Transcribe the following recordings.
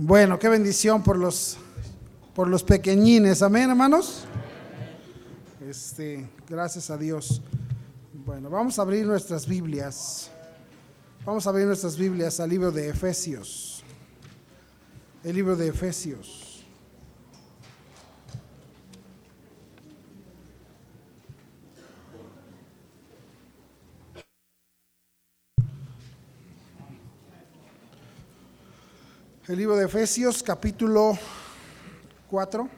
Bueno, qué bendición por los por los pequeñines, amén, hermanos. Este, gracias a Dios. Bueno, vamos a abrir nuestras Biblias. Vamos a abrir nuestras Biblias al libro de Efesios. El libro de Efesios. El libro de Efesios, capítulo 4.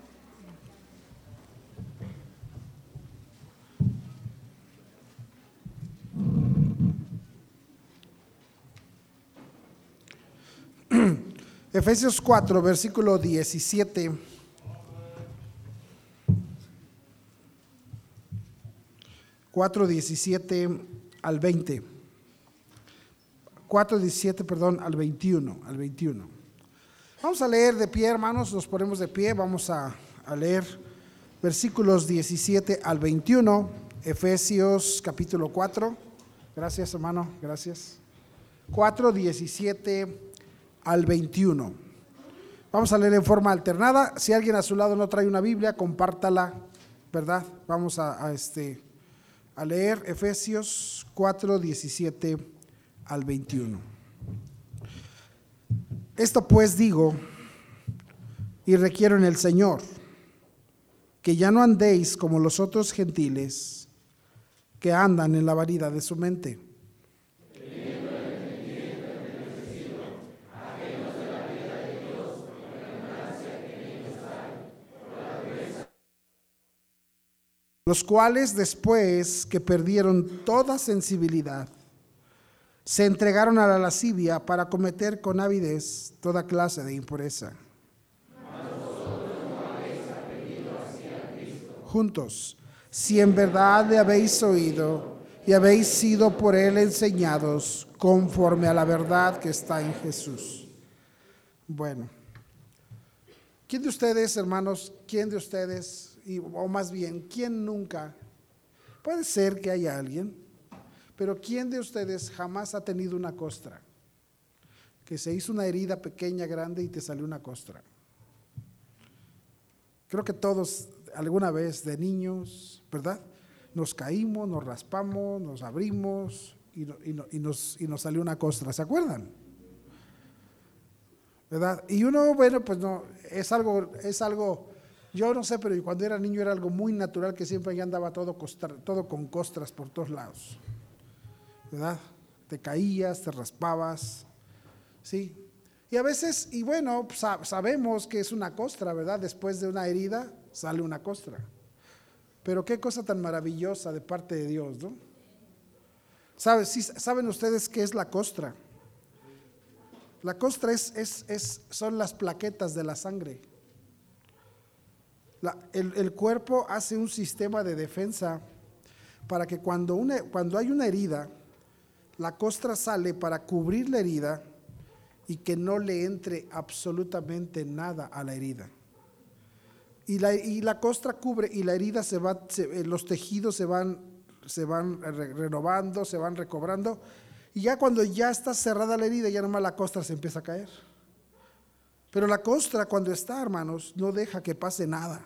Efesios 4, versículo 17. Cuatro diecisiete al 20. 4, 17, perdón, al 21, al 21. Vamos a leer de pie, hermanos, nos ponemos de pie, vamos a, leer versículos 17 al 21, Efesios capítulo 4. Gracias, hermano, gracias. 4, 17 al 21. Vamos a leer en forma alternada. Si alguien a su lado no trae una Biblia, compártala, ¿verdad? Vamos a, este, a leer Efesios 4, 17 al 21. Esto pues digo y requiero en el Señor, que ya no andéis como los otros gentiles que andan en la variedad de su mente. los cuales después que perdieron toda sensibilidad, se entregaron a la lascivia para cometer con avidez toda clase de impureza. Juntos, si en verdad le habéis oído y habéis sido por él enseñados conforme a la verdad que está en Jesús. Bueno, ¿quién de ustedes, hermanos, quién de ustedes, o más bien, quién nunca, puede ser que haya alguien pero ¿quién de ustedes jamás ha tenido una costra? Que se hizo una herida pequeña, grande y te salió una costra. Creo que todos alguna vez de niños, ¿verdad? Nos caímos, nos raspamos, nos abrimos y, nos, y nos salió una costra, ¿se acuerdan? ¿verdad? Y uno, bueno, pues no, es algo, es algo, yo no sé, pero cuando era niño era algo muy natural que siempre ya andaba todo, todo con costras por todos lados. ¿Verdad? Te caías, te raspabas, ¿sí? Y a veces, y bueno, sabemos que es una costra, ¿verdad? Después de una herida sale una costra. Pero qué cosa tan maravillosa de parte de Dios, ¿no? ¿Saben ustedes qué es la costra? La costra es, es, son las plaquetas de la sangre. el, el, cuerpo hace un sistema de defensa para que cuando, una, cuando hay una herida, la costra sale para cubrir la herida y que no le entre absolutamente nada a la herida. Y la, y la costra cubre y la herida se va, eh, los tejidos se van, se van renovando, se van recobrando. Y ya cuando ya está cerrada la herida, ya nomás la costra se empieza a caer. Pero la costra cuando está, hermanos, no deja que pase nada.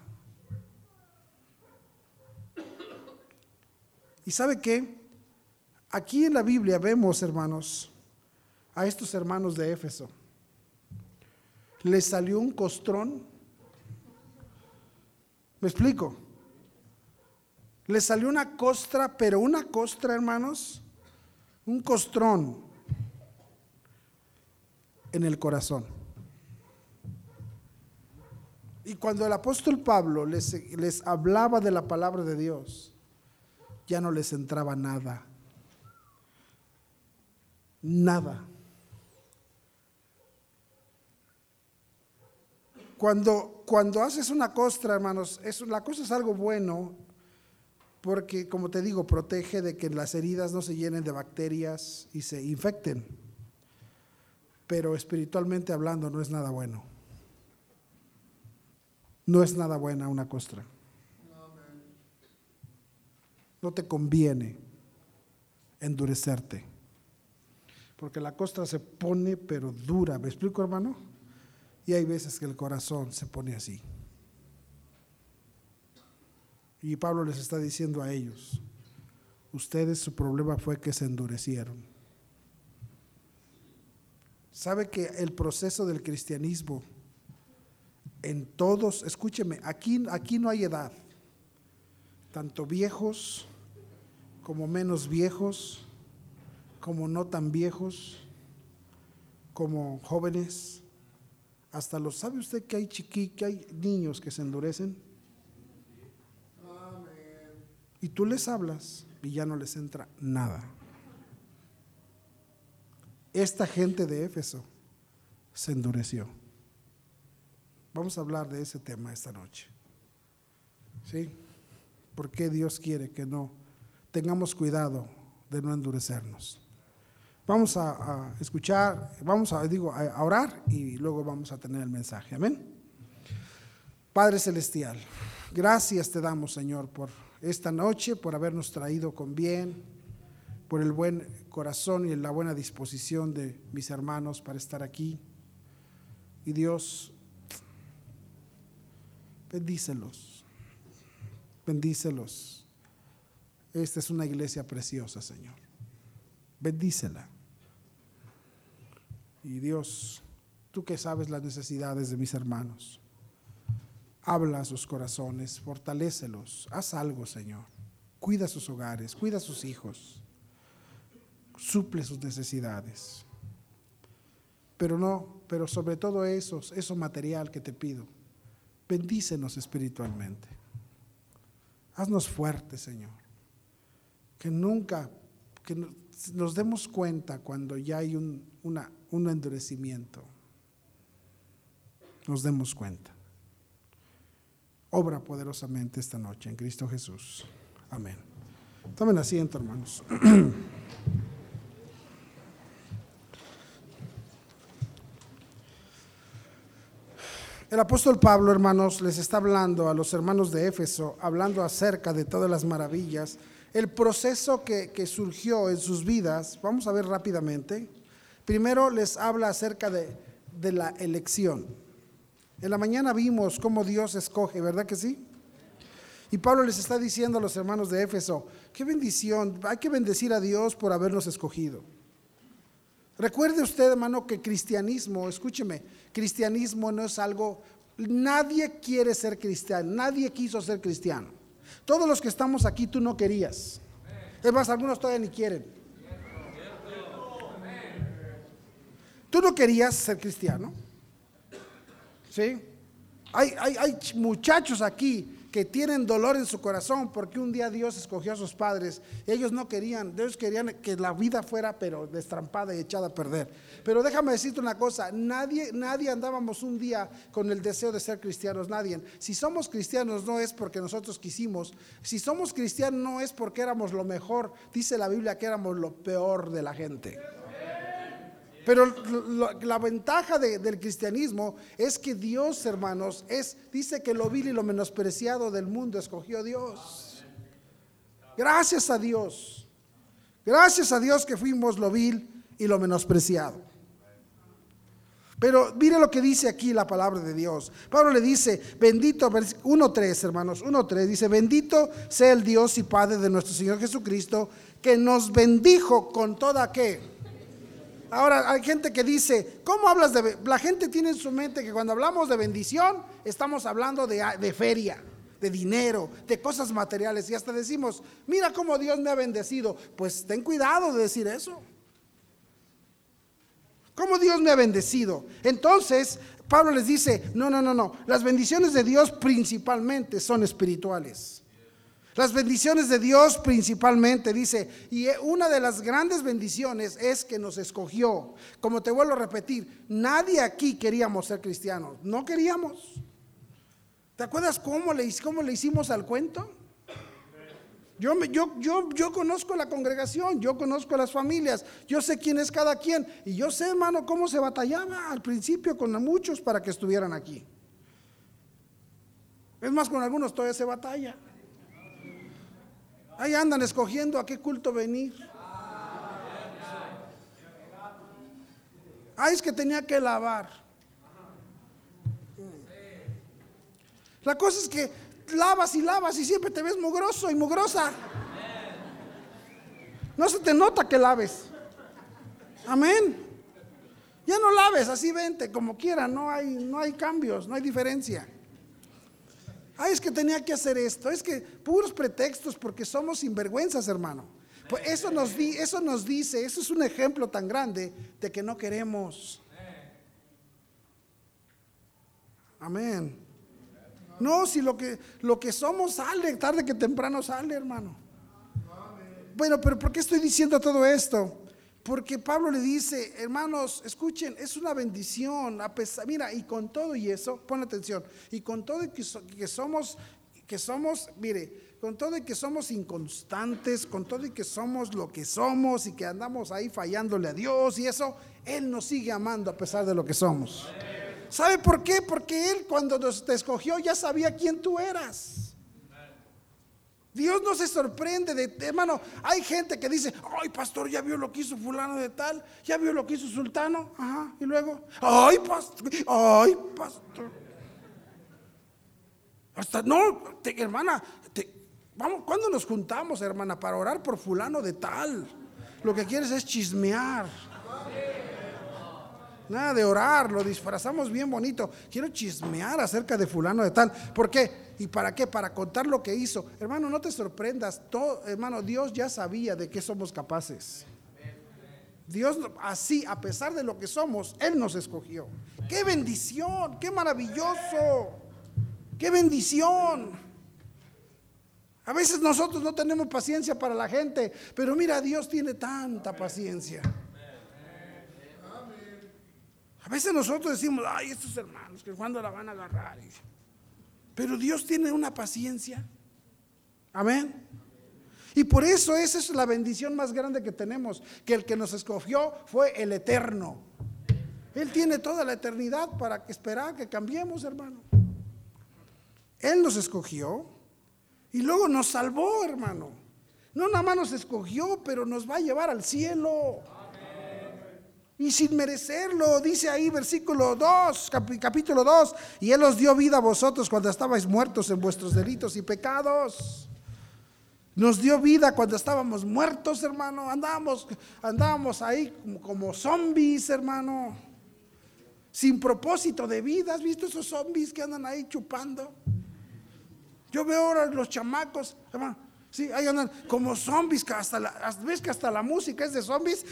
¿Y sabe qué? Aquí en la Biblia vemos, hermanos, a estos hermanos de Éfeso. Les salió un costrón. ¿Me explico? Les salió una costra, pero una costra, hermanos, un costrón en el corazón. Y cuando el apóstol Pablo les, les hablaba de la palabra de Dios, ya no les entraba nada nada. Cuando, cuando haces una costra, hermanos, la cosa es algo bueno porque, como te digo, protege de que las heridas no se llenen de bacterias y se infecten. Pero espiritualmente hablando no es nada bueno. No es nada buena una costra. No te conviene endurecerte porque la costra se pone pero dura. ¿Me explico, hermano? Y hay veces que el corazón se pone así. Y Pablo les está diciendo a ellos, ustedes su problema fue que se endurecieron. ¿Sabe que el proceso del cristianismo en todos, escúcheme, aquí, aquí no hay edad, tanto viejos como menos viejos, como no tan viejos, como jóvenes, hasta los, ¿sabe usted que hay chiqui, que hay niños que se endurecen? Y tú les hablas y ya no les entra nada. Esta gente de Éfeso se endureció. Vamos a hablar de ese tema esta noche. ¿Sí? ¿Por qué Dios quiere que no tengamos cuidado de no endurecernos? Vamos a, escuchar, vamos a, digo, a orar y luego vamos a tener el mensaje. Amén. Padre Celestial, gracias te damos, Señor, por esta noche, por habernos traído con bien, por el buen corazón y la buena disposición de mis hermanos para estar aquí. Y Dios, bendícelos, bendícelos. Esta es una iglesia preciosa, Señor. Bendícela. Y Dios, tú que sabes las necesidades de mis hermanos Habla a sus corazones, fortalécelos, haz algo, Señor. Cuida sus hogares, cuida a sus hijos, suple sus necesidades. Pero no, pero sobre todo eso, eso material que te pido, bendícenos espiritualmente. Haznos fuertes, Señor. Que nunca, que nos demos cuenta cuando ya hay un, un endurecimiento. Nos demos cuenta obra poderosamente esta noche en Cristo Jesús. Amén. Tomen asiento, hermanos. El apóstol Pablo, hermanos, les está hablando a los hermanos de Éfeso, hablando acerca de todas las maravillas, el proceso que, surgió en sus vidas. Vamos a ver rápidamente. Primero les habla acerca de, de la elección. En la mañana vimos cómo Dios escoge, ¿verdad que sí? Y Pablo les está diciendo a los hermanos de Éfeso, qué bendición, hay que bendecir a Dios por habernos escogido. Recuerde usted, hermano, que cristianismo, escúcheme, cristianismo no es algo, nadie quiere ser cristiano, nadie quiso ser cristiano. Todos los que estamos aquí, tú no querías. Es más, algunos todavía ni quieren. Tú no querías ser cristiano. ¿Sí? Hay, hay, muchachos aquí que tienen dolor en su corazón porque un día Dios escogió a sus padres. Ellos no querían, ellos querían que la vida fuera pero destrampada y echada a perder. Pero déjame decirte una cosa, nadie, nadie andábamos un día con el deseo de ser cristianos, nadie. Si somos cristianos no es porque nosotros quisimos, si somos cristianos no es porque éramos lo mejor, dice la Biblia que éramos lo peor de la gente. Pero la ventaja del cristianismo es que Dios, hermanos, es, dice que lo vil y lo menospreciado del mundo escogió Dios. Gracias a Dios. Gracias a Dios que fuimos lo vil y lo menospreciado. Pero mire lo que dice aquí la palabra de Dios. Pablo le dice, bendito, 1.3 hermanos, 1.3, dice, bendito sea el Dios y Padre de nuestro Señor Jesucristo, que nos bendijo con toda qué Ahora hay gente que dice, ¿cómo hablas de... La gente tiene en su mente que cuando hablamos de bendición, estamos hablando de, de feria, de dinero, de cosas materiales. Y hasta decimos, mira cómo Dios me ha bendecido. Pues ten cuidado de decir eso. ¿Cómo Dios me ha bendecido? Entonces, Pablo les dice, no, no, no, no. Las bendiciones de Dios principalmente son espirituales. Las bendiciones de Dios principalmente, dice, y una de las grandes bendiciones es que nos escogió. Como te vuelvo a repetir, nadie aquí queríamos ser cristianos, no queríamos. ¿Te acuerdas cómo le, cómo le hicimos al cuento? Yo, yo, yo, yo conozco la congregación, yo conozco las familias, yo sé quién es cada quien y yo sé, hermano, cómo se batallaba al principio con muchos para que estuvieran aquí. Es más, con algunos todavía se batalla. Ahí andan escogiendo a qué culto venir. Ah, es que tenía que lavar. La cosa es que lavas y lavas y siempre te ves mugroso y mugrosa. No se te nota que laves. Amén. Ya no laves, así vente, como quiera, no hay, no hay cambios, no hay diferencia. Ay, es que tenía que hacer esto, es que puros pretextos porque somos sinvergüenzas, hermano. Pues eso nos, di, eso nos dice, eso es un ejemplo tan grande de que no queremos. Amén. No, si lo que, lo que somos sale, tarde que temprano sale, hermano. Bueno, pero ¿por qué estoy diciendo todo esto? Porque Pablo le dice, hermanos, escuchen, es una bendición, a pesar, mira, y con todo y eso, pon atención, y con todo y que, que somos, que somos, mire, con todo y que somos inconstantes, con todo y que somos lo que somos y que andamos ahí fallándole a Dios y eso, Él nos sigue amando a pesar de lo que somos. ¿Sabe por qué? Porque Él cuando nos te escogió ya sabía quién tú eras. Dios no se sorprende de, hermano, hay gente que dice, ay pastor, ya vio lo que hizo fulano de tal, ya vio lo que hizo sultano, ajá, y luego, ay pastor, ay pastor. Hasta, no, hermana, vamos, ¿cuándo nos juntamos, hermana, para orar por fulano de tal? Lo que quieres es chismear. Nada de orar, lo disfrazamos bien bonito. Quiero chismear acerca de fulano de tal. ¿Por qué? ¿Y para qué? Para contar lo que hizo. Hermano, no te sorprendas. Hermano, Dios ya sabía de qué somos capaces. Dios así, a pesar de lo que somos, Él nos escogió. ¡Qué bendición! ¡Qué maravilloso! ¡Qué bendición! A veces nosotros no tenemos paciencia para la gente, pero mira, Dios tiene tanta paciencia. A veces nosotros decimos, ay, estos hermanos, que cuando la van a agarrar. Pero Dios tiene una paciencia. Amén. Y por eso esa es la bendición más grande que tenemos, que el que nos escogió fue el eterno. Él tiene toda la eternidad para esperar que cambiemos, hermano. Él nos escogió y luego nos salvó, hermano. No nada más nos escogió, pero nos va a llevar al cielo. Y sin merecerlo, dice ahí versículo 2, capítulo 2, y Él os dio vida a vosotros cuando estabais muertos en vuestros delitos y pecados. Nos dio vida cuando estábamos muertos, hermano. Andábamos, andábamos ahí como, como zombies, hermano. Sin propósito de vida. ¿Has visto esos zombies que andan ahí chupando? Yo veo ahora los chamacos, hermano. Sí, ahí andan como zombies, hasta ves que hasta la música es de zombies.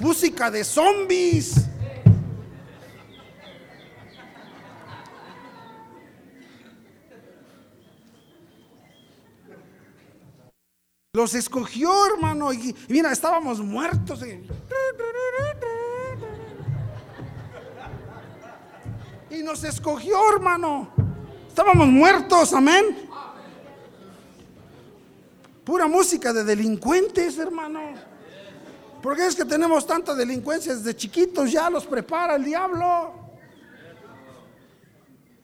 Música de zombies. Los escogió, hermano. Y mira, estábamos muertos. Y nos escogió, hermano. Estábamos muertos, amén. Pura música de delincuentes, hermano. ¿Por qué es que tenemos tanta delincuencia desde chiquitos? Ya los prepara el diablo.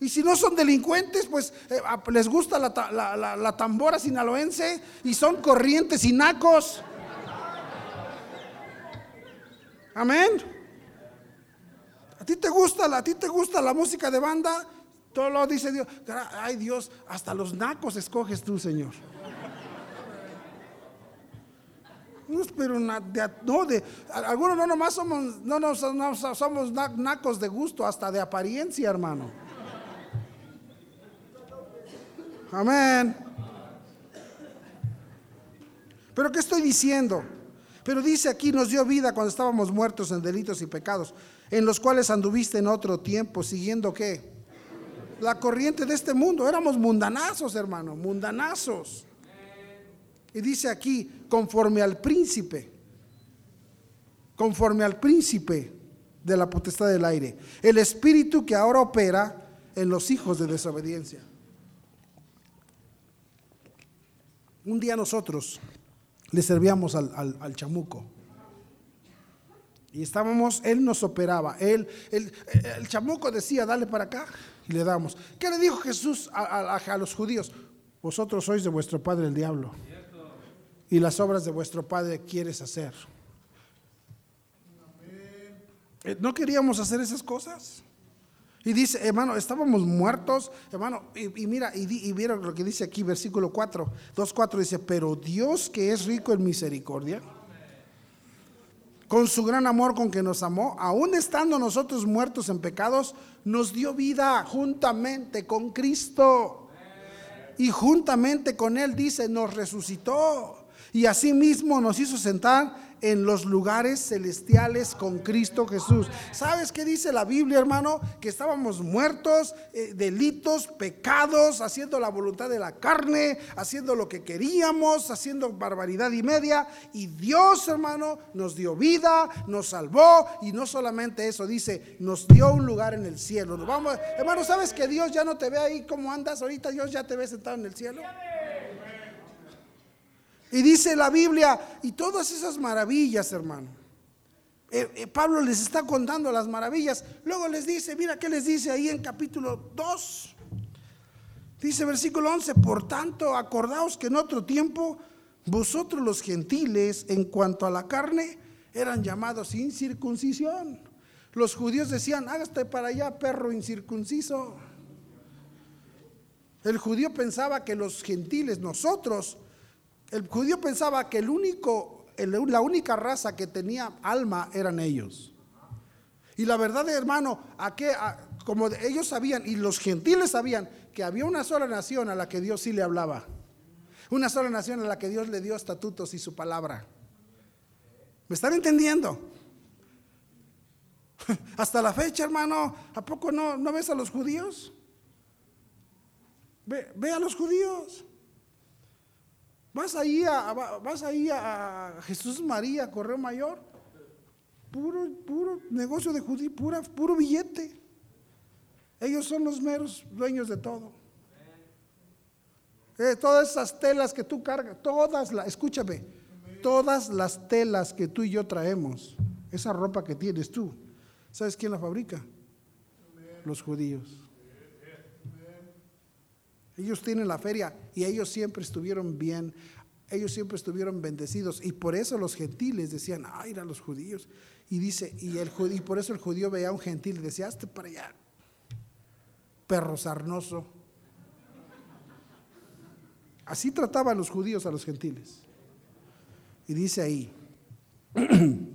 Y si no son delincuentes, pues eh, les gusta la, tambora sinaloense y son corrientes y nacos. Amén. ¿A ti te gusta, a ti te gusta la música de banda? Todo lo dice Dios. Ay Dios, hasta los nacos escoges tú, Señor. No, pero no, de, algunos no nomás somos, no, no, somos nacos de gusto, hasta de apariencia, hermano. Amén. Pero ¿qué estoy diciendo? Pero dice aquí, nos dio vida cuando estábamos muertos en delitos y pecados, en los cuales anduviste en otro tiempo, siguiendo qué? La corriente de este mundo. Éramos mundanazos, hermano, mundanazos. Y dice aquí, conforme al príncipe, conforme al príncipe de la potestad del aire, el espíritu que ahora opera en los hijos de desobediencia. Un día nosotros le servíamos al, chamuco. Y estábamos, él nos operaba. Él, el chamuco decía, dale para acá. Y le damos. ¿Qué le dijo Jesús a los judíos? Vosotros sois de vuestro padre el diablo y las obras de vuestro Padre quieres hacer. Eh, ¿No queríamos hacer esas cosas? Y dice, hermano, estábamos muertos, hermano, y, mira, y, y, vieron lo que dice aquí, versículo 4, 2.4 dice, pero Dios que es rico en misericordia, con su gran amor con que nos amó, aún estando nosotros muertos en pecados, nos dio vida juntamente con Cristo. Y juntamente con Él, dice, nos resucitó. Y asimismo nos hizo sentar en los lugares celestiales con Cristo Jesús. ¿Sabes qué dice la Biblia, hermano? Que estábamos muertos, eh, delitos, pecados, haciendo la voluntad de la carne, haciendo lo que queríamos, haciendo barbaridad y media. Y Dios, hermano, nos dio vida, nos salvó. Y no solamente eso, dice, nos dio un lugar en el cielo. Vamos, hermano, ¿sabes que Dios ya no te ve ahí como andas ahorita? Dios ya te ve sentado en el cielo. Y dice la Biblia, y todas esas maravillas, hermano. Eh, eh, Pablo les está contando las maravillas. Luego les dice, mira qué les dice ahí en capítulo 2. Dice versículo 11, por tanto, acordaos que en otro tiempo vosotros los gentiles, en cuanto a la carne, eran llamados sin circuncisión. Los judíos decían, hágate para allá, perro incircunciso. El judío pensaba que los gentiles, nosotros, el judío pensaba que el único, la única raza que tenía alma eran ellos. Y la verdad, hermano, a que, como ellos sabían y los gentiles sabían que había una sola nación a la que Dios sí le hablaba. Una sola nación a la que Dios le dio estatutos y su palabra. ¿Me están entendiendo? Hasta la fecha, hermano, ¿a poco no, no ves a los judíos? Ve, ve a los judíos. Vas ahí a, vas ahí a Jesús María, Correo Mayor, puro, puro negocio de judío, pura, puro billete. Ellos son los meros dueños de todo. Eh, todas esas telas que tú cargas, todas las, escúchame, todas las telas que tú y yo traemos, esa ropa que tienes tú, ¿sabes quién la fabrica? Los judíos. Ellos tienen la feria y ellos siempre estuvieron bien, ellos siempre estuvieron bendecidos y por eso los gentiles decían, ay, a los judíos. Y dice, y, el, y por eso el judío veía a un gentil y decía, hazte para allá, perro sarnoso. Así trataban los judíos a los gentiles. Y dice ahí,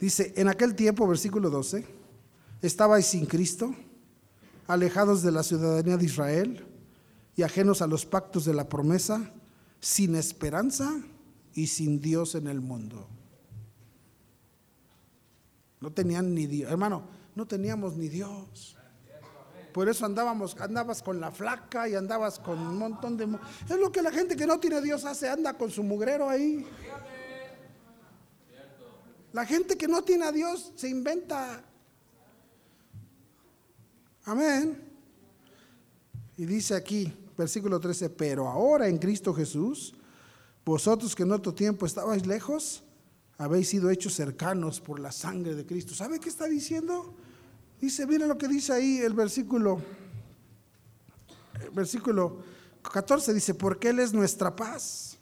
dice, en aquel tiempo, versículo 12, estabais sin Cristo, alejados de la ciudadanía de Israel y ajenos a los pactos de la promesa, sin esperanza y sin Dios en el mundo. No tenían ni Dios, hermano, no teníamos ni Dios. Por eso andábamos, andabas con la flaca y andabas con un montón de... Es lo que la gente que no tiene Dios hace, anda con su mugrero ahí. La gente que no tiene a Dios se inventa. Amén. Y dice aquí, versículo 13, pero ahora en Cristo Jesús, vosotros que en otro tiempo estabais lejos, habéis sido hechos cercanos por la sangre de Cristo. ¿Sabe qué está diciendo? Dice, mira lo que dice ahí el versículo, el versículo 14 dice, porque Él es nuestra paz,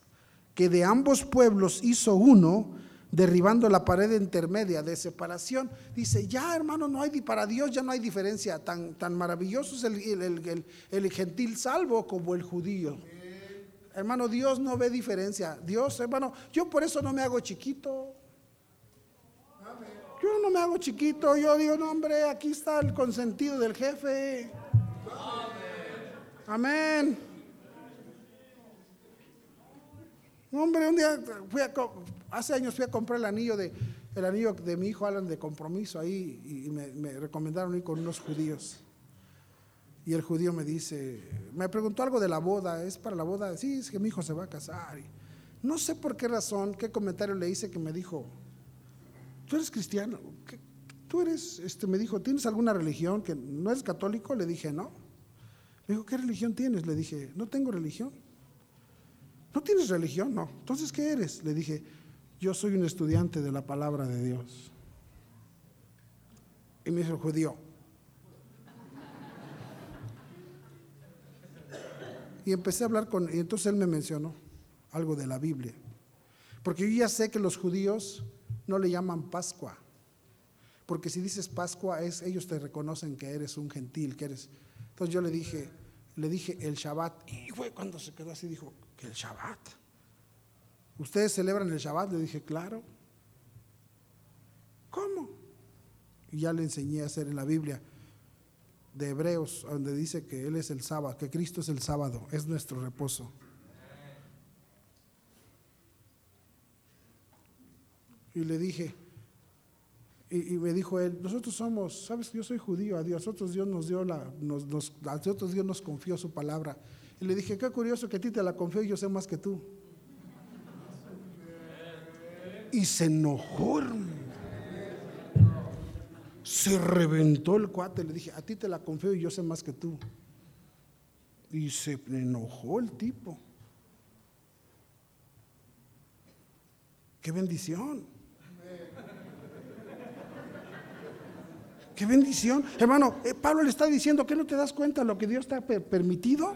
que de ambos pueblos hizo uno derribando la pared intermedia de separación. Dice, ya hermano, no hay, para Dios ya no hay diferencia. Tan, tan maravilloso es el, el, gentil salvo como el judío. Hermano, Dios no ve diferencia. Dios, hermano, yo por eso no me hago chiquito. Yo no me hago chiquito. Yo digo, no, hombre, aquí está el consentido del jefe. Amén. Hombre, un día fui a, hace años fui a comprar el anillo de el anillo de mi hijo Alan de compromiso ahí y me, recomendaron ir con unos judíos. Y el judío me dice, me preguntó algo de la boda, ¿es para la boda? Sí, es que mi hijo se va a casar. no sé por qué razón, qué comentario le hice que me dijo, ¿tú eres cristiano? ¿Tú eres, este, me dijo, ¿tienes alguna religión que no es católico? Le dije, no. Me dijo, ¿qué religión tienes? Le dije, no tengo religión. ¿No tienes religión? No. Entonces, ¿qué eres? Le dije, yo soy un estudiante de la palabra de Dios. Y me dijo, judío. Y empecé a hablar con, y entonces él me mencionó algo de la Biblia. Porque yo ya sé que los judíos no le llaman Pascua. porque si dices Pascua, es, ellos te reconocen que eres un gentil, que eres. Entonces yo le dije, le dije el Shabbat, y fue cuando se quedó así, dijo, que el Shabbat. ¿Ustedes celebran el Shabbat? Le dije, claro. ¿Cómo? Y ya le enseñé a hacer en la Biblia de Hebreos, donde dice que Él es el sábado, que Cristo es el sábado, es nuestro reposo. Y le dije, y, me dijo él, nosotros somos, sabes que yo soy judío, a nosotros Dios nos dio la, nos, a nosotros Dios nos confió su palabra. Y le dije, qué curioso que a ti te la confió y yo sé más que tú. Y se enojó, Se reventó el cuate. Le dije, a ti te la confío y yo sé más que tú. Y se enojó el tipo. Qué bendición. Qué bendición. Hermano, eh, Pablo le está diciendo que no te das cuenta de lo que Dios te ha permitido.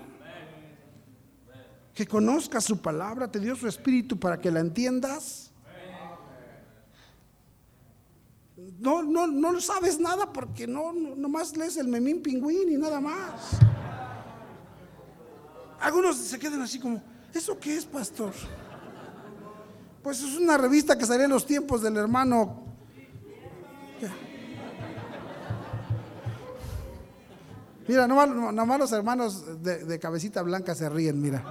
Que conozcas su palabra, te dio su espíritu para que la entiendas. No, no, no sabes nada porque no, no nomás lees el memín pingüín y nada más. Algunos se quedan así como, ¿eso qué es, pastor? Pues es una revista que salió en los tiempos del hermano. Mira, nomás, los hermanos de, cabecita blanca se ríen, mira.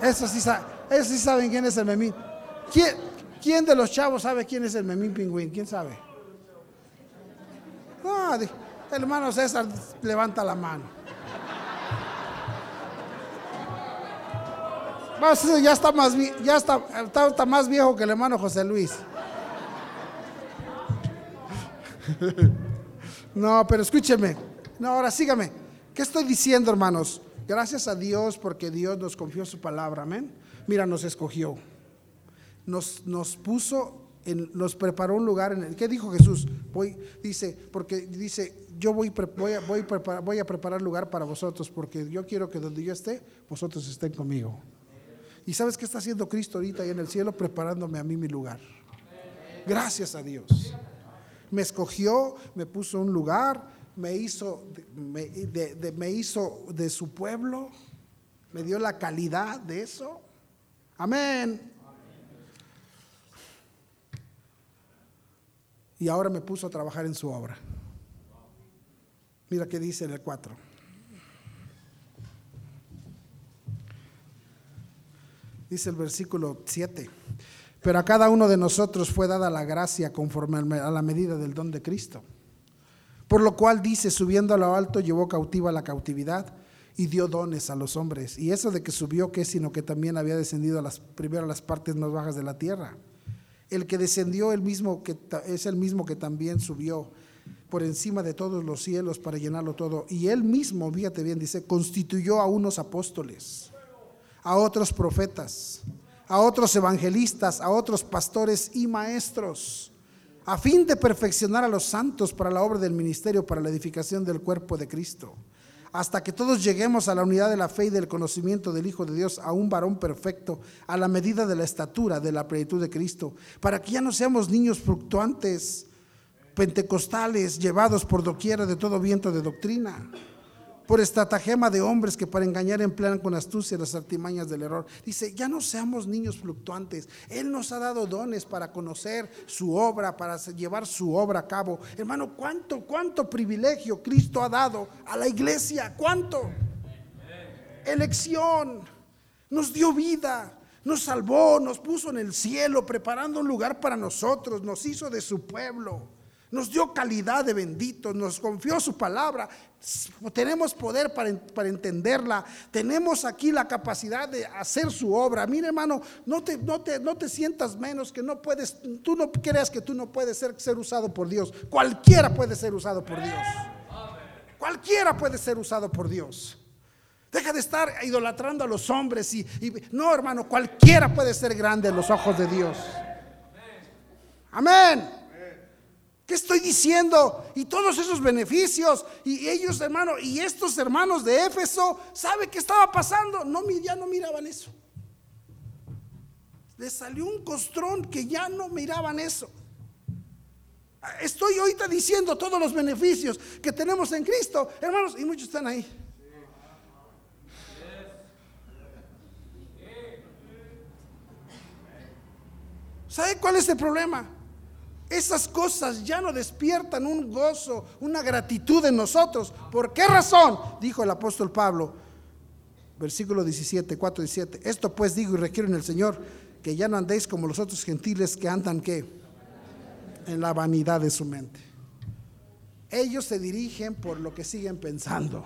Eso sí, eso sí saben quién es el memín. ¿Quién, ¿Quién de los chavos sabe quién es el memín pingüín? ¿Quién sabe? No, el hermano César levanta la mano. ya está más ya está, está más viejo que el hermano José Luis. No, pero escúcheme. No, ahora sígame. ¿Qué estoy diciendo, hermanos? Gracias a Dios porque Dios nos confió su palabra, amén. Mira, nos escogió. Nos, nos puso, en, nos preparó un lugar en el ¿Qué dijo Jesús? Voy, dice, porque dice, yo voy, voy, a, voy, voy a preparar lugar para vosotros porque yo quiero que donde yo esté, vosotros estén conmigo. ¿Y sabes qué está haciendo Cristo ahorita ahí en el cielo? Preparándome a mí mi lugar. Gracias a Dios. Me escogió, me puso un lugar, me hizo, de, me hizo de su pueblo, me dio la calidad de eso. Amén. Y ahora me puso a trabajar en su obra. Mira qué dice en el 4. Dice el versículo 7. Pero a cada uno de nosotros fue dada la gracia conforme a la medida del don de Cristo. Por lo cual dice, subiendo a lo alto, llevó cautiva la cautividad y dio dones a los hombres. Y eso de que subió, ¿qué? Sino que también había descendido a las, primero a las partes más bajas de la tierra. El que descendió el mismo que, es el mismo que también subió por encima de todos los cielos para llenarlo todo. Y él mismo, fíjate bien, dice, constituyó a unos apóstoles, a otros profetas, a otros evangelistas, a otros pastores y maestros a fin de perfeccionar a los santos para la obra del ministerio, para la edificación del cuerpo de Cristo, hasta que todos lleguemos a la unidad de la fe y del conocimiento del Hijo de Dios, a un varón perfecto, a la medida de la estatura de la plenitud de Cristo, para que ya no seamos niños fluctuantes, pentecostales, llevados por doquiera de todo viento de doctrina por estratagema de hombres que para engañar emplean con astucia las artimañas del error. Dice, ya no seamos niños fluctuantes. Él nos ha dado dones para conocer su obra, para llevar su obra a cabo. Hermano, ¿cuánto, cuánto privilegio Cristo ha dado a la iglesia? ¿Cuánto? Elección. Nos dio vida. Nos salvó, nos puso en el cielo, preparando un lugar para nosotros, nos hizo de su pueblo. Nos dio calidad de benditos, nos confió su palabra. Tenemos poder para, entenderla. Tenemos aquí la capacidad de hacer su obra. Mira, hermano, no te, no te, no te sientas menos que no puedes, tú no creas que tú no puedes ser, ser usado por Dios. Cualquiera puede ser usado por Dios. Cualquiera puede ser usado por Dios. Deja de estar idolatrando a los hombres y, y no, hermano, cualquiera puede ser grande en los ojos de Dios. Amén. ¿Qué estoy diciendo? Y todos esos beneficios. Y ellos, hermano, y estos hermanos de Éfeso, ¿sabe qué estaba pasando? No, ya no miraban eso. Les salió un costrón que ya no miraban eso. Estoy ahorita diciendo todos los beneficios que tenemos en Cristo, hermanos, y muchos están ahí. ¿Sabe cuál es el problema? Esas cosas ya no despiertan un gozo, una gratitud en nosotros. ¿Por qué razón? Dijo el apóstol Pablo, versículo 17, 4, 17. Esto pues digo y requiero en el Señor, que ya no andéis como los otros gentiles que andan ¿qué? en la vanidad de su mente. Ellos se dirigen por lo que siguen pensando.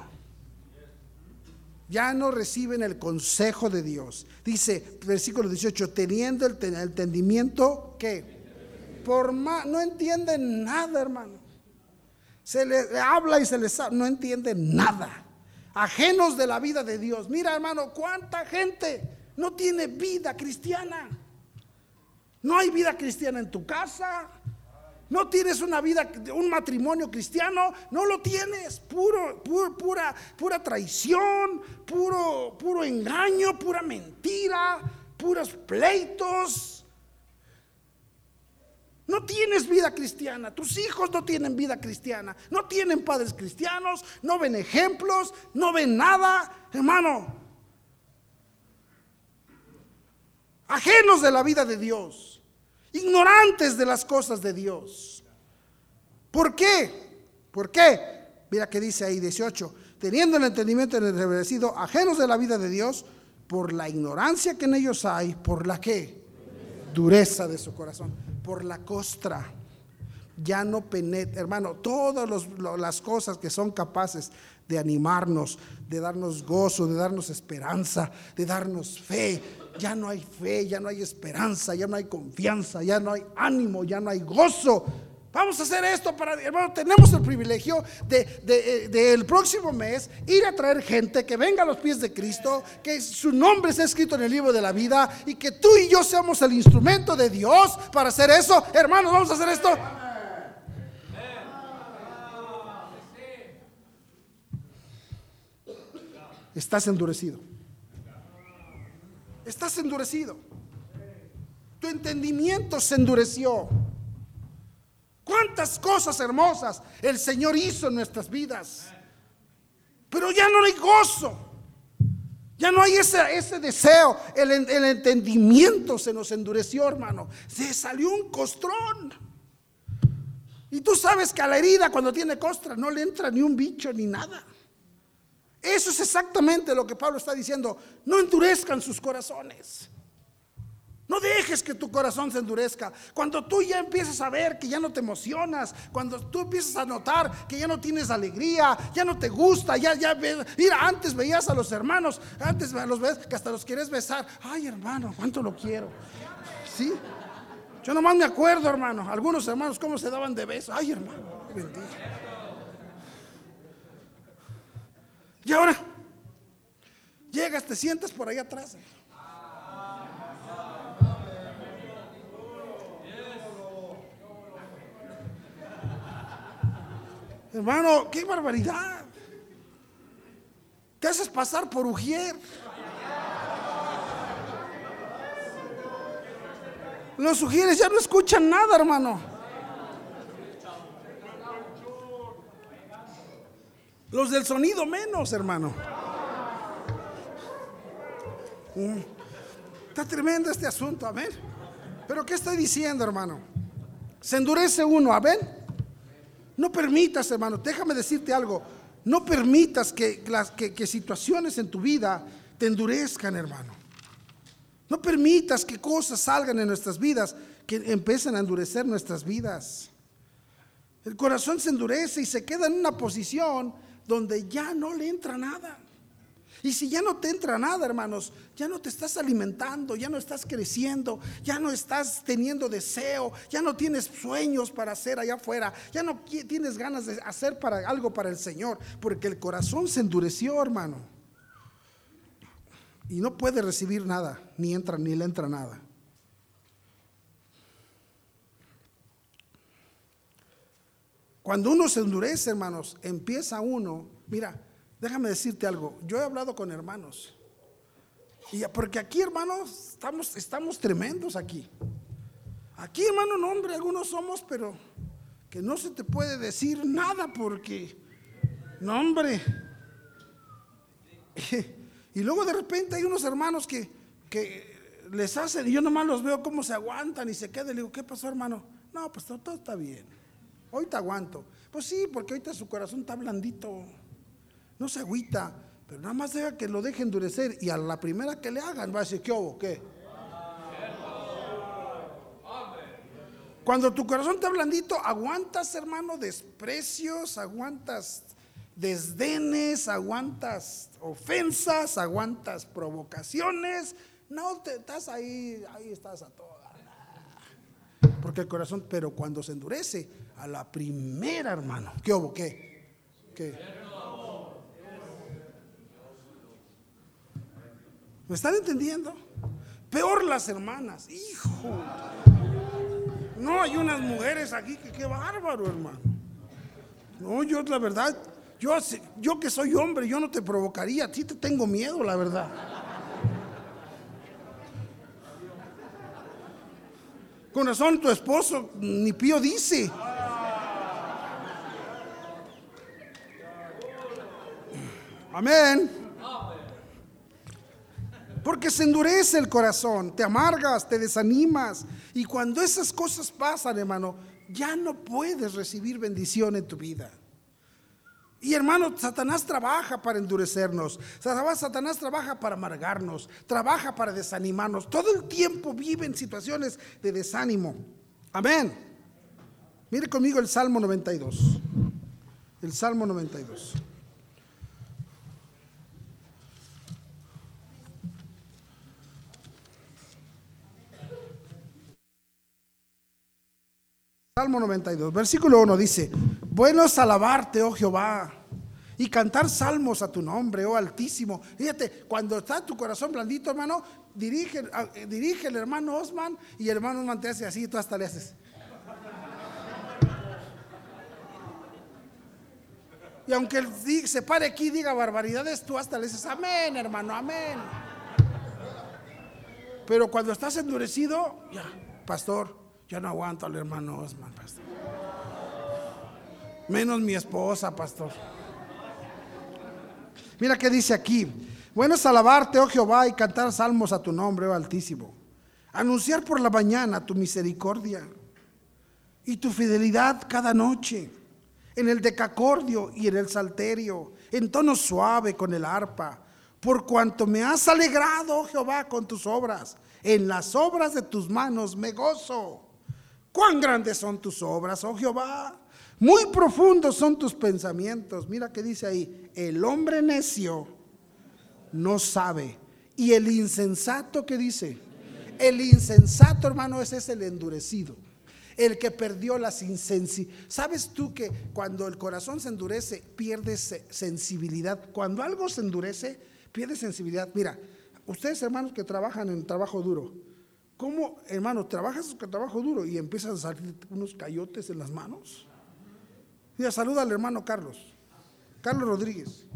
Ya no reciben el consejo de Dios. Dice, versículo 18, teniendo el entendimiento que por más, no entienden nada, hermano. Se les habla y se les no entienden nada. Ajenos de la vida de Dios. Mira, hermano, cuánta gente no tiene vida cristiana. No hay vida cristiana en tu casa. No tienes una vida, un matrimonio cristiano, no lo tienes. Puro, pura, pura traición, puro, puro engaño, pura mentira, puros pleitos. No tienes vida cristiana, tus hijos no tienen vida cristiana, no tienen padres cristianos, no ven ejemplos, no ven nada, hermano. Ajenos de la vida de Dios, ignorantes de las cosas de Dios. ¿Por qué? ¿Por qué? Mira que dice ahí 18, teniendo el entendimiento en el reverecido, ajenos de la vida de Dios, por la ignorancia que en ellos hay, por la que dureza de su corazón por la costra. Ya no penetra, hermano, todas las cosas que son capaces de animarnos, de darnos gozo, de darnos esperanza, de darnos fe. Ya no hay fe, ya no hay esperanza, ya no hay confianza, ya no hay ánimo, ya no hay gozo Vamos a hacer esto para, hermano, tenemos el privilegio de, de, el próximo mes ir a traer gente que venga a los pies de Cristo, que su nombre esté escrito en el libro de la vida y que tú y yo seamos el instrumento de Dios para hacer eso. Hermanos, vamos a hacer esto. Estás endurecido. Estás endurecido. Tu entendimiento se endureció. Cuántas cosas hermosas el Señor hizo en nuestras vidas. Pero ya no hay gozo. Ya no hay ese, ese deseo. El, el, entendimiento se nos endureció, hermano. Se salió un costrón. Y tú sabes que a la herida cuando tiene costra no le entra ni un bicho ni nada. Eso es exactamente lo que Pablo está diciendo. No endurezcan sus corazones. No dejes que tu corazón se endurezca. Cuando tú ya empiezas a ver que ya no te emocionas, cuando tú empiezas a notar que ya no tienes alegría, ya no te gusta, ya, ya. Mira, antes veías a los hermanos, antes los ves que hasta los quieres besar. Ay, hermano, cuánto lo quiero. ¿Sí? Yo nomás me acuerdo, hermano, algunos hermanos cómo se daban de besos. Ay, hermano, bendito. Y ahora, llegas, te sientas por ahí atrás. Hermano, qué barbaridad. Te haces pasar por Ujier. Los Ujieres ya no escuchan nada, hermano. Los del sonido menos, hermano. Mm. Está tremendo este asunto, a ver. Pero ¿qué estoy diciendo, hermano? Se endurece uno, a ver. No permitas, hermano, déjame decirte algo. No permitas que, que, situaciones en tu vida te endurezcan, hermano. No permitas que cosas salgan en nuestras vidas que empiecen a endurecer nuestras vidas. El corazón se endurece y se queda en una posición donde ya no le entra nada. Y si ya no te entra nada, hermanos, ya no te estás alimentando, ya no estás creciendo, ya no estás teniendo deseo, ya no tienes sueños para hacer allá afuera, ya no tienes ganas de hacer para algo para el Señor, porque el corazón se endureció, hermano. Y no puede recibir nada, ni entra ni le entra nada. Cuando uno se endurece, hermanos, empieza uno, mira, Déjame decirte algo, yo he hablado con hermanos. Y porque aquí, hermanos, estamos, estamos tremendos aquí. Aquí, hermano, no, hombre, algunos somos, pero que no se te puede decir nada porque, no hombre. Y luego de repente hay unos hermanos que, que les hacen, y yo nomás los veo cómo se aguantan y se quedan. Le digo, ¿qué pasó, hermano? No, pues todo, todo está bien. Hoy te aguanto. Pues sí, porque ahorita su corazón está blandito. No se agüita, pero nada más deja que lo deje endurecer y a la primera que le hagan va a decir, ¿qué hubo? ¿Qué? Cuando tu corazón está blandito, aguantas, hermano, desprecios, aguantas desdenes, aguantas ofensas, aguantas provocaciones. No, te, estás ahí, ahí estás a toda. Porque el corazón, pero cuando se endurece, a la primera, hermano, ¿qué hubo? ¿Qué? ¿Qué? ¿Me están entendiendo? Peor las hermanas, hijo. No, hay unas mujeres aquí que qué bárbaro, hermano. No, yo la verdad, yo, yo que soy hombre, yo no te provocaría, sí te tengo miedo, la verdad. Con razón tu esposo ni pío dice. Amén. Porque se endurece el corazón, te amargas, te desanimas. Y cuando esas cosas pasan, hermano, ya no puedes recibir bendición en tu vida. Y hermano, Satanás trabaja para endurecernos. Satanás trabaja para amargarnos. Trabaja para desanimarnos. Todo el tiempo vive en situaciones de desánimo. Amén. Mire conmigo el Salmo 92. El Salmo 92. Salmo 92, versículo 1 dice, bueno alabarte, oh Jehová, y cantar salmos a tu nombre, oh Altísimo. Fíjate, cuando está tu corazón blandito, hermano, dirige, eh, dirige el hermano Osman y el hermano Osman te hace así y tú hasta le haces. Y aunque él se pare aquí y diga barbaridades, tú hasta le dices, amén, hermano, amén. Pero cuando estás endurecido, ya, pastor, yo no aguanto al hermano Osman, pastor. Menos mi esposa, pastor. Mira qué dice aquí. Bueno es alabarte, oh Jehová, y cantar salmos a tu nombre, oh Altísimo. Anunciar por la mañana tu misericordia y tu fidelidad cada noche, en el decacordio y en el salterio, en tono suave con el arpa, por cuanto me has alegrado, oh Jehová, con tus obras. En las obras de tus manos me gozo. Cuán grandes son tus obras, oh Jehová. Muy profundos son tus pensamientos. Mira que dice ahí, el hombre necio no sabe. Y el insensato que dice, el insensato hermano ese es el endurecido. El que perdió la sensibilidad. ¿Sabes tú que cuando el corazón se endurece, pierdes sensibilidad? Cuando algo se endurece, pierde sensibilidad. Mira, ustedes hermanos que trabajan en trabajo duro, ¿Cómo, hermano, trabajas trabajo duro y empiezan a salir unos cayotes en las manos? Mira, saluda al hermano Carlos. Carlos Rodríguez.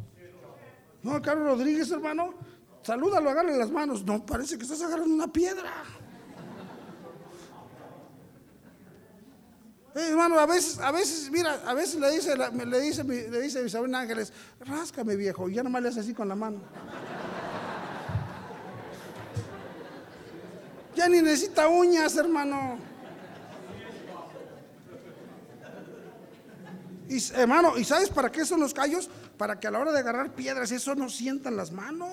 No, Carlos Rodríguez, hermano, salúdalo, agarre las manos. No, parece que estás agarrando una piedra. Eh, hermano, a veces, a veces, mira, a veces le dice, le dice, le dice Isabel Ángeles, ráscame viejo, y ya nomás le hace así con la mano. Ya ni necesita uñas, hermano. Y, hermano, ¿y sabes para qué son los callos? Para que a la hora de agarrar piedras eso no sientan las manos.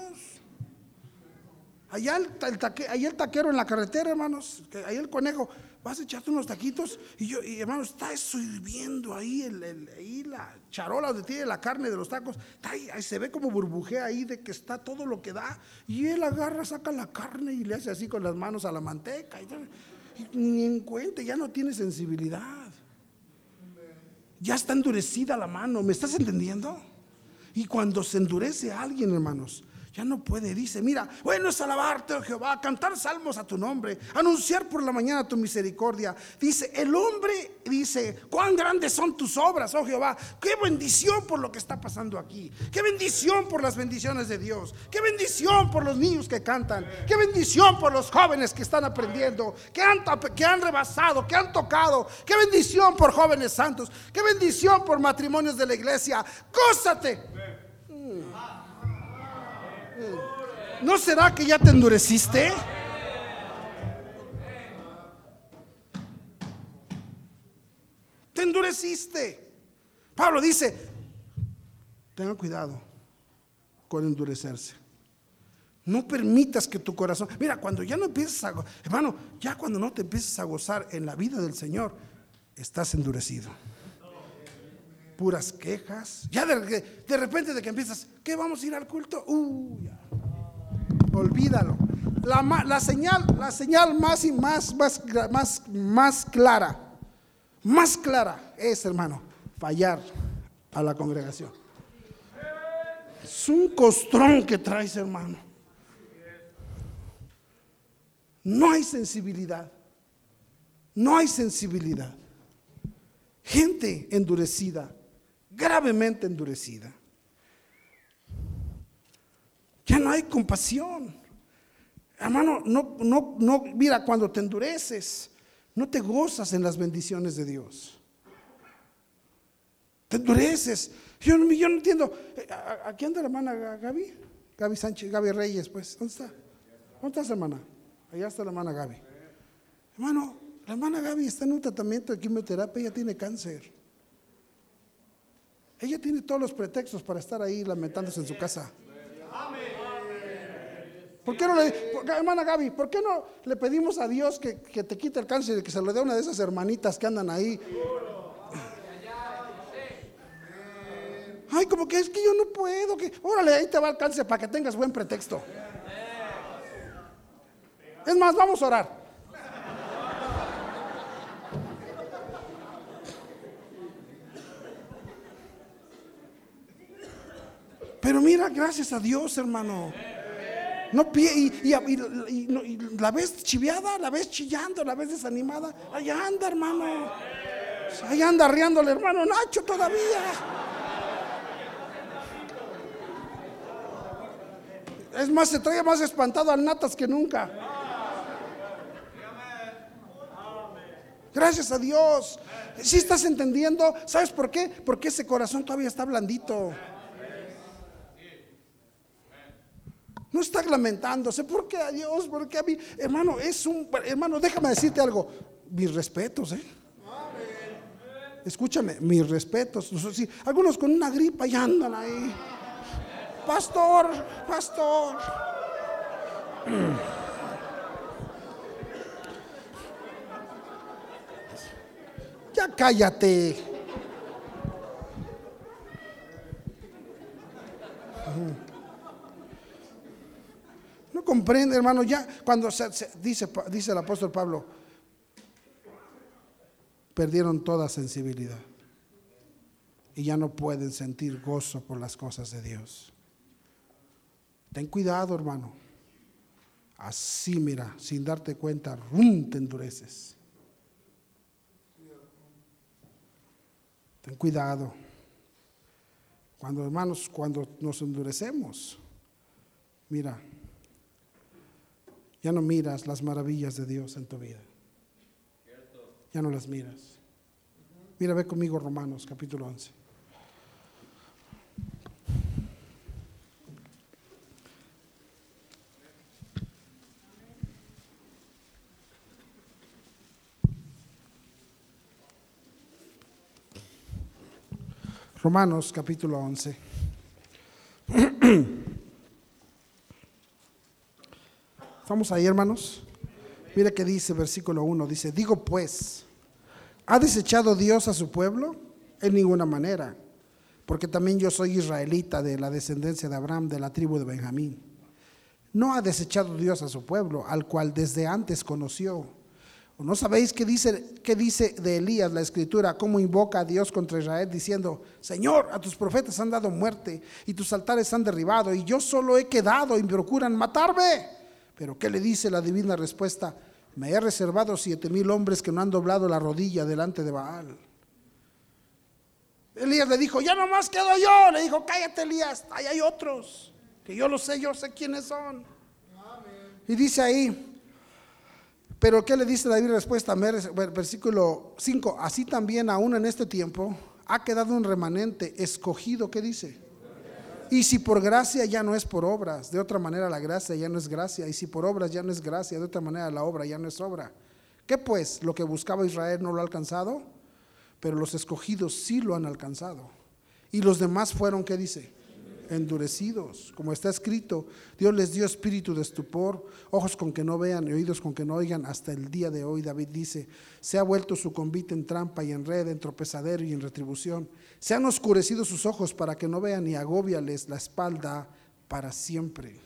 Allá el, el taquero en la carretera, hermanos, ahí el conejo, vas a echarte unos taquitos y yo, y hermano, está hirviendo ahí, el, ahí la charola donde tiene la carne de los tacos, ahí, se ve como burbujea ahí de que está todo lo que da y él agarra, saca la carne y le hace así con las manos a la manteca y, y ni en cuenta, ya no tiene sensibilidad. Ya está endurecida la mano, ¿me estás entendiendo? Y cuando se endurece alguien, hermanos, Ya no puede, dice, mira, bueno es alabarte, oh Jehová, cantar salmos a tu nombre, anunciar por la mañana tu misericordia. Dice, el hombre dice, cuán grandes son tus obras, oh Jehová. Qué bendición por lo que está pasando aquí. Qué bendición por las bendiciones de Dios. Qué bendición por los niños que cantan. Qué bendición por los jóvenes que están aprendiendo, que han, que han rebasado, que han tocado. Qué bendición por jóvenes santos. Qué bendición por matrimonios de la iglesia. Cósate. ¿No será que ya te endureciste? Te endureciste. Pablo dice, tengan cuidado con endurecerse. No permitas que tu corazón, mira, cuando ya no empiezas a, hermano, ya cuando no te empiezas a gozar en la vida del Señor, estás endurecido. Puras quejas. Ya de, repente de que empiezas, ¿qué vamos a ir al culto? Olvídalo. La, señal, la señal más y más, más, más, más clara, más clara es, hermano, fallar a la congregación. Es un costrón que traes, hermano. No hay sensibilidad. No hay sensibilidad. Gente endurecida, gravemente endurecida. Ya no hay compasión. Hermano, no, no, no, mira, cuando te endureces, no te gozas en las bendiciones de Dios. Te endureces. Yo, yo no entiendo. Eh, ¿Aquí anda la hermana Gaby? Gaby Sánchez, Gaby Reyes, pues. ¿Dónde está? ¿Dónde está hermana? Allá está la hermana Gaby. Hermano, la hermana Gaby está en un tratamiento de quimioterapia, ella tiene cáncer. Ella tiene todos los pretextos para estar ahí lamentándose en su casa. ¿Por qué no le, hermana Gaby, por qué no le pedimos a Dios que, te quite el cáncer y que se lo dé a una de esas hermanitas que andan ahí? Ay, como que es que yo no puedo, que órale, ahí te va el cáncer para que tengas buen pretexto. Es más, vamos a orar. Pero mira, gracias a Dios, hermano. No, y, y, la ves chiviada, la ves chillando, la ves desanimada. Ahí anda, hermano. Ahí anda riéndole, hermano Nacho todavía. Es más, se trae más espantado al Natas que nunca. Gracias a Dios. Si estás entendiendo, ¿sabes por qué? Porque ese corazón todavía está blandito. No está lamentándose. ¿Por qué a Dios? ¿Por qué a mí? Hermano, es un. Hermano, déjame decirte algo. Mis respetos, ¿eh? Escúchame, mis respetos. algunos con una gripa y andan ahí. Pastor, pastor. Ya cállate. Comprende, hermano, ya cuando se, dice, dice el apóstol Pablo, perdieron toda sensibilidad y ya no pueden sentir gozo por las cosas de Dios. Ten cuidado, hermano. Así, mira, sin darte cuenta, rum, te endureces. Ten cuidado. Cuando, hermanos, cuando nos endurecemos, mira, ya no miras las maravillas de Dios en tu vida. Ya no las miras. Mira, ve conmigo Romanos capítulo 11. Romanos capítulo 11. Vamos ahí, hermanos. Mira que dice versículo 1, dice, digo pues, ¿ha desechado Dios a su pueblo? En ninguna manera, porque también yo soy israelita de la descendencia de Abraham, de la tribu de Benjamín. No ha desechado Dios a su pueblo, al cual desde antes conoció. ¿O no sabéis qué dice, qué dice de Elías la escritura? Cómo invoca a Dios contra Israel diciendo, Señor, a tus profetas han dado muerte y tus altares han derribado y yo solo he quedado y procuran matarme. Pero ¿qué le dice la divina respuesta? Me he reservado siete mil hombres que no han doblado la rodilla delante de Baal. Elías le dijo, ya nomás quedo yo. Le dijo, cállate Elías, ahí hay otros, que yo lo sé, yo sé quiénes son. Y dice ahí, pero ¿qué le dice David respuesta? Versículo 5, así también aún en este tiempo ha quedado un remanente escogido, ¿qué dice? Y si por gracia ya no es por obras, de otra manera la gracia ya no es gracia. Y si por obras ya no es gracia, de otra manera la obra ya no es obra. ¿Qué pues? Lo que buscaba Israel no lo ha alcanzado, pero los escogidos sí lo han alcanzado. Y los demás fueron, ¿qué dice? Endurecidos, como está escrito, Dios les dio espíritu de estupor, ojos con que no vean y oídos con que no oigan, hasta el día de hoy David dice, se ha vuelto su convite en trampa y en red, en tropezadero y en retribución, se han oscurecido sus ojos para que no vean y agobiales la espalda para siempre.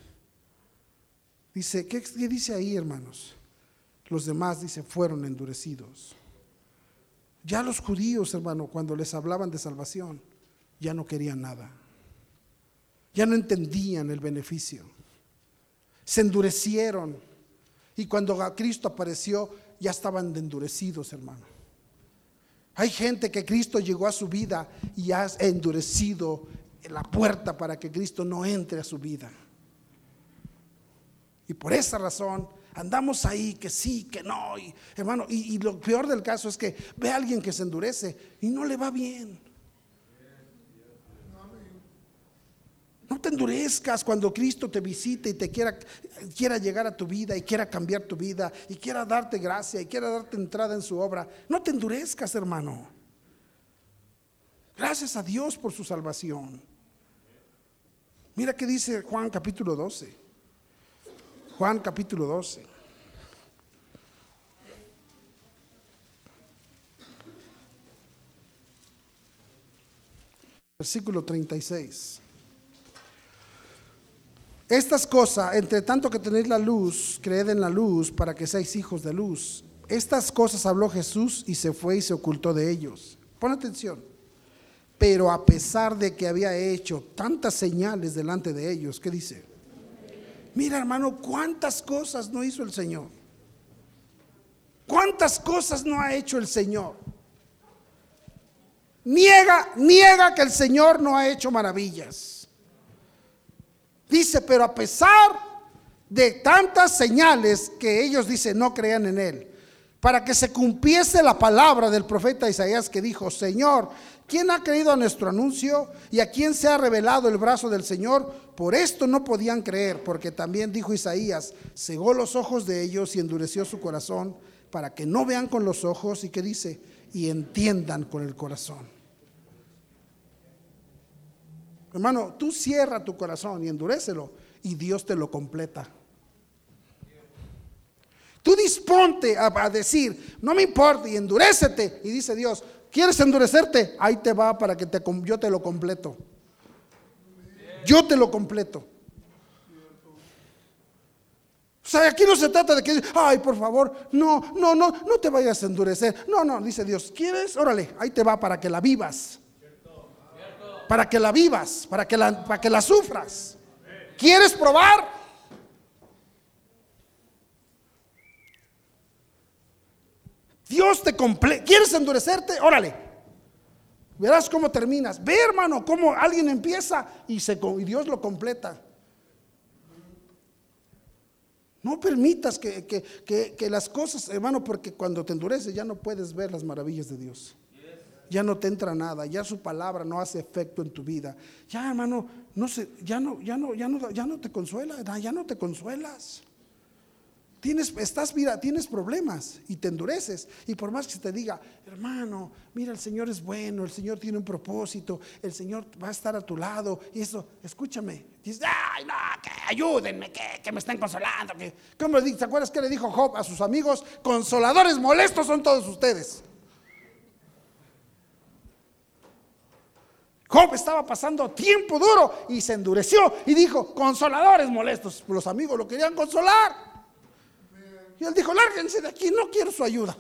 Dice, ¿qué, qué dice ahí, hermanos? Los demás, dice, fueron endurecidos. Ya los judíos, hermano, cuando les hablaban de salvación, ya no querían nada ya no entendían el beneficio. Se endurecieron. Y cuando Cristo apareció, ya estaban endurecidos, hermano. Hay gente que Cristo llegó a su vida y ha endurecido la puerta para que Cristo no entre a su vida. Y por esa razón andamos ahí, que sí, que no. Y, hermano, y, y lo peor del caso es que ve a alguien que se endurece y no le va bien. No te endurezcas cuando Cristo te visite y te quiera, quiera llegar a tu vida y quiera cambiar tu vida y quiera darte gracia y quiera darte entrada en su obra. No te endurezcas, hermano. Gracias a Dios por su salvación. Mira qué dice Juan capítulo 12. Juan capítulo 12. Versículo 36. Estas cosas, entre tanto que tenéis la luz, creed en la luz para que seáis hijos de luz. Estas cosas habló Jesús y se fue y se ocultó de ellos. Pon atención. Pero a pesar de que había hecho tantas señales delante de ellos, ¿qué dice? Mira hermano, cuántas cosas no hizo el Señor. ¿Cuántas cosas no ha hecho el Señor? Niega, niega que el Señor no ha hecho maravillas. Dice, pero a pesar de tantas señales que ellos dicen no crean en él, para que se cumpliese la palabra del profeta Isaías que dijo, Señor, ¿quién ha creído a nuestro anuncio y a quién se ha revelado el brazo del Señor? Por esto no podían creer, porque también dijo Isaías, cegó los ojos de ellos y endureció su corazón para que no vean con los ojos y que dice, y entiendan con el corazón. Hermano, tú cierra tu corazón y endurécelo y Dios te lo completa. Tú disponte a, decir, no me importa y endurécete. Y dice Dios, ¿quieres endurecerte? Ahí te va para que te, yo te lo completo. Yo te lo completo. O sea, aquí no se trata de que, ay, por favor, no, no, no, no te vayas a endurecer. No, no, dice Dios, ¿quieres? Órale, ahí te va para que la vivas para que la vivas, para que la, para que la sufras. ¿Quieres probar? Dios te completa. ¿Quieres endurecerte? Órale. Verás cómo terminas. Ve, hermano, cómo alguien empieza y, y Dios lo completa. No permitas que, que, las cosas, hermano, porque cuando te endureces ya no puedes ver las maravillas de Dios ya no te entra nada, ya su palabra no hace efecto en tu vida. Ya, hermano, no sé, ya no, ya no, ya no, ya no te consuela, ya no te consuelas. Tienes, estás, mira, tienes problemas y te endureces. Y por más que se te diga, hermano, mira, el Señor es bueno, el Señor tiene un propósito, el Señor va a estar a tu lado. Y eso, escúchame. Dices, ay, no, que ayúdenme, que, que me estén consolando. Que, ¿Cómo ¿Te acuerdas que le dijo Job a sus amigos? Consoladores molestos son todos ustedes. Job estaba pasando tiempo duro y se endureció y dijo, consoladores molestos. Los amigos lo querían consolar. Y él dijo, lárguense de aquí, no quiero su ayuda.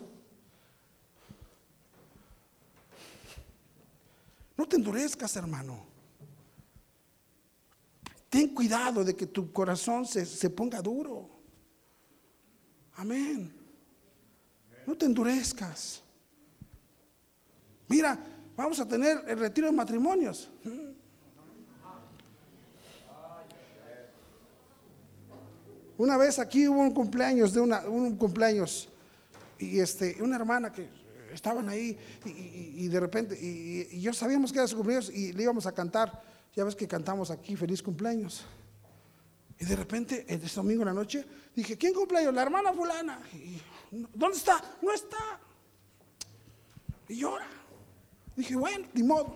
No te endurezcas, hermano. Ten cuidado de que tu corazón se, se ponga duro. Amén. No te endurezcas. Mira, vamos a tener el retiro de matrimonios. Una vez aquí hubo un cumpleaños de una, un cumpleaños y este, una hermana que estaban ahí y, de repente, y, yo sabíamos que era su cumpleaños y le íbamos a cantar, ya ves que cantamos aquí feliz cumpleaños. Y de repente, este domingo en la noche, dije, ¿quién cumpleaños? La hermana fulana. ¿Dónde está? No está. Y llora. Dije, bueno, ni modo.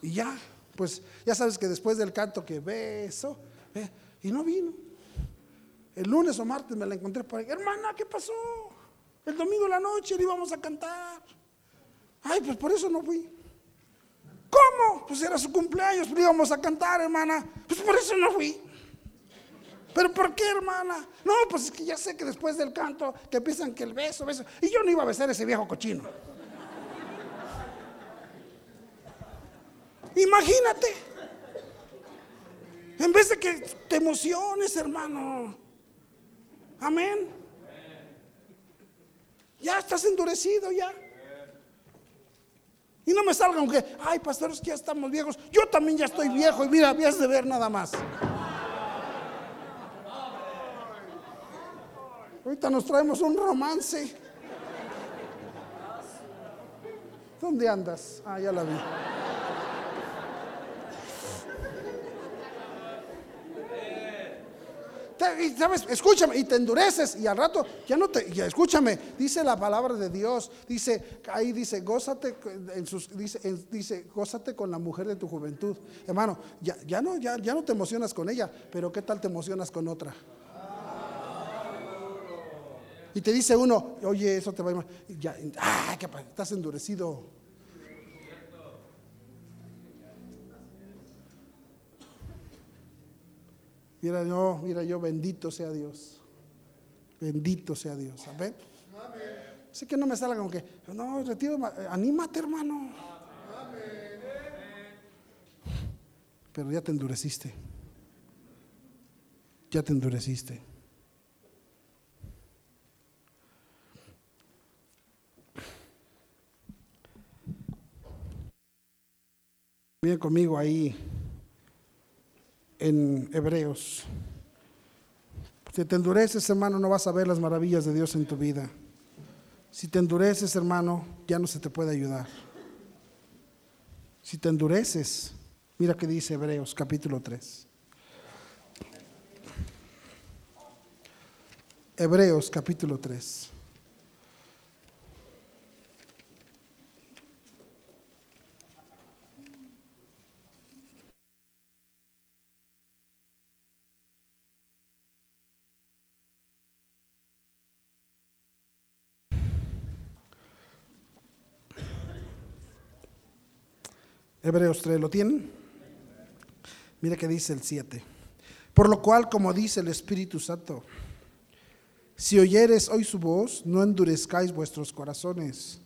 Y ya, pues ya sabes que después del canto que beso, y no vino. El lunes o martes me la encontré por ahí. Hermana, ¿qué pasó? El domingo en la noche le íbamos a cantar. Ay, pues por eso no fui. ¿Cómo? Pues era su cumpleaños, le íbamos a cantar, hermana. Pues por eso no fui. ¿Pero por qué, hermana? No, pues es que ya sé que después del canto que piensan que el beso, beso. Y yo no iba a besar ese viejo cochino. Imagínate. En vez de que te emociones, hermano. Amén. Ya estás endurecido ya. Y no me salgan que, ay, pastores, que ya estamos viejos. Yo también ya estoy viejo y mira, habías de ver nada más. Ahorita nos traemos un romance. ¿Dónde andas? Ah, ya la vi. ¿Sabes? Escúchame, y te endureces y al rato ya no te, ya escúchame, dice la palabra de Dios, dice, ahí dice, gózate, dice, dice, gózate con la mujer de tu juventud. Hermano, ya, ya, no, ya, ya no te emocionas con ella, pero ¿qué tal te emocionas con otra? Y te dice uno, oye, eso te va a ir Ya, ah, ¿qué? Estás endurecido. Mira yo, mira yo, bendito sea Dios. Bendito sea Dios. ¿Amén? Así que no me salga con que, no, retiro, anímate hermano. Pero ya te endureciste. Ya te endureciste. Viene conmigo ahí en Hebreos. Si te endureces, hermano, no vas a ver las maravillas de Dios en tu vida. Si te endureces, hermano, ya no se te puede ayudar. Si te endureces, mira que dice Hebreos capítulo 3. Hebreos capítulo 3. Hebreos 3, ¿lo tienen? Mira que dice el 7. Por lo cual, como dice el Espíritu Santo, si oyeres hoy su voz, no endurezcáis vuestros corazones,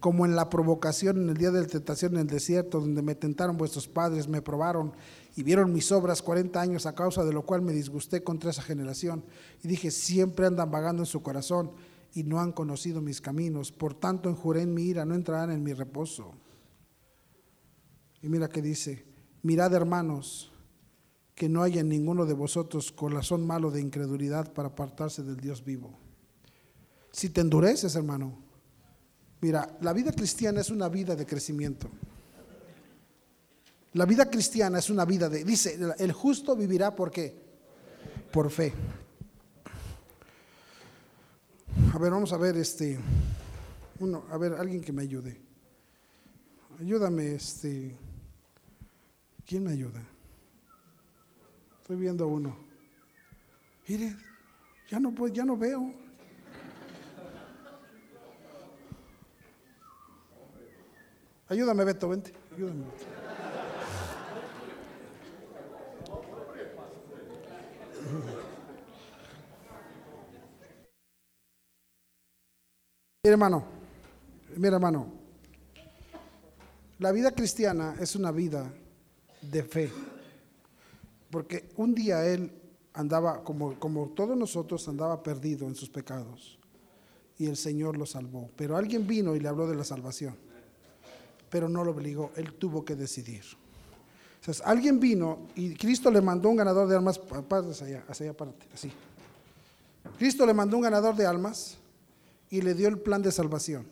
como en la provocación en el día de la tentación en el desierto, donde me tentaron vuestros padres, me probaron y vieron mis obras 40 años, a causa de lo cual me disgusté contra esa generación. Y dije, siempre andan vagando en su corazón y no han conocido mis caminos. Por tanto, enjuré en mi ira, no entrarán en mi reposo. Y mira que dice, mirad hermanos, que no haya ninguno de vosotros corazón malo de incredulidad para apartarse del Dios vivo. Si te endureces, hermano, mira, la vida cristiana es una vida de crecimiento. La vida cristiana es una vida de, dice, el justo vivirá por qué? Por fe. A ver, vamos a ver este, uno, a ver, alguien que me ayude. Ayúdame, este. ¿Quién me ayuda? Estoy viendo uno. Mire, ya no, pues, ya no veo. Ayúdame, Beto, vente. Ayúdame. Mira, hermano, mira, hermano, la vida cristiana es una vida de fe. Porque un día él andaba, como, como todos nosotros, andaba perdido en sus pecados. Y el Señor lo salvó. Pero alguien vino y le habló de la salvación. Pero no lo obligó, él tuvo que decidir. Entonces, alguien vino y Cristo le mandó un ganador de almas, allá, hacia allá, así. Cristo le mandó un ganador de almas y le dio el plan de salvación.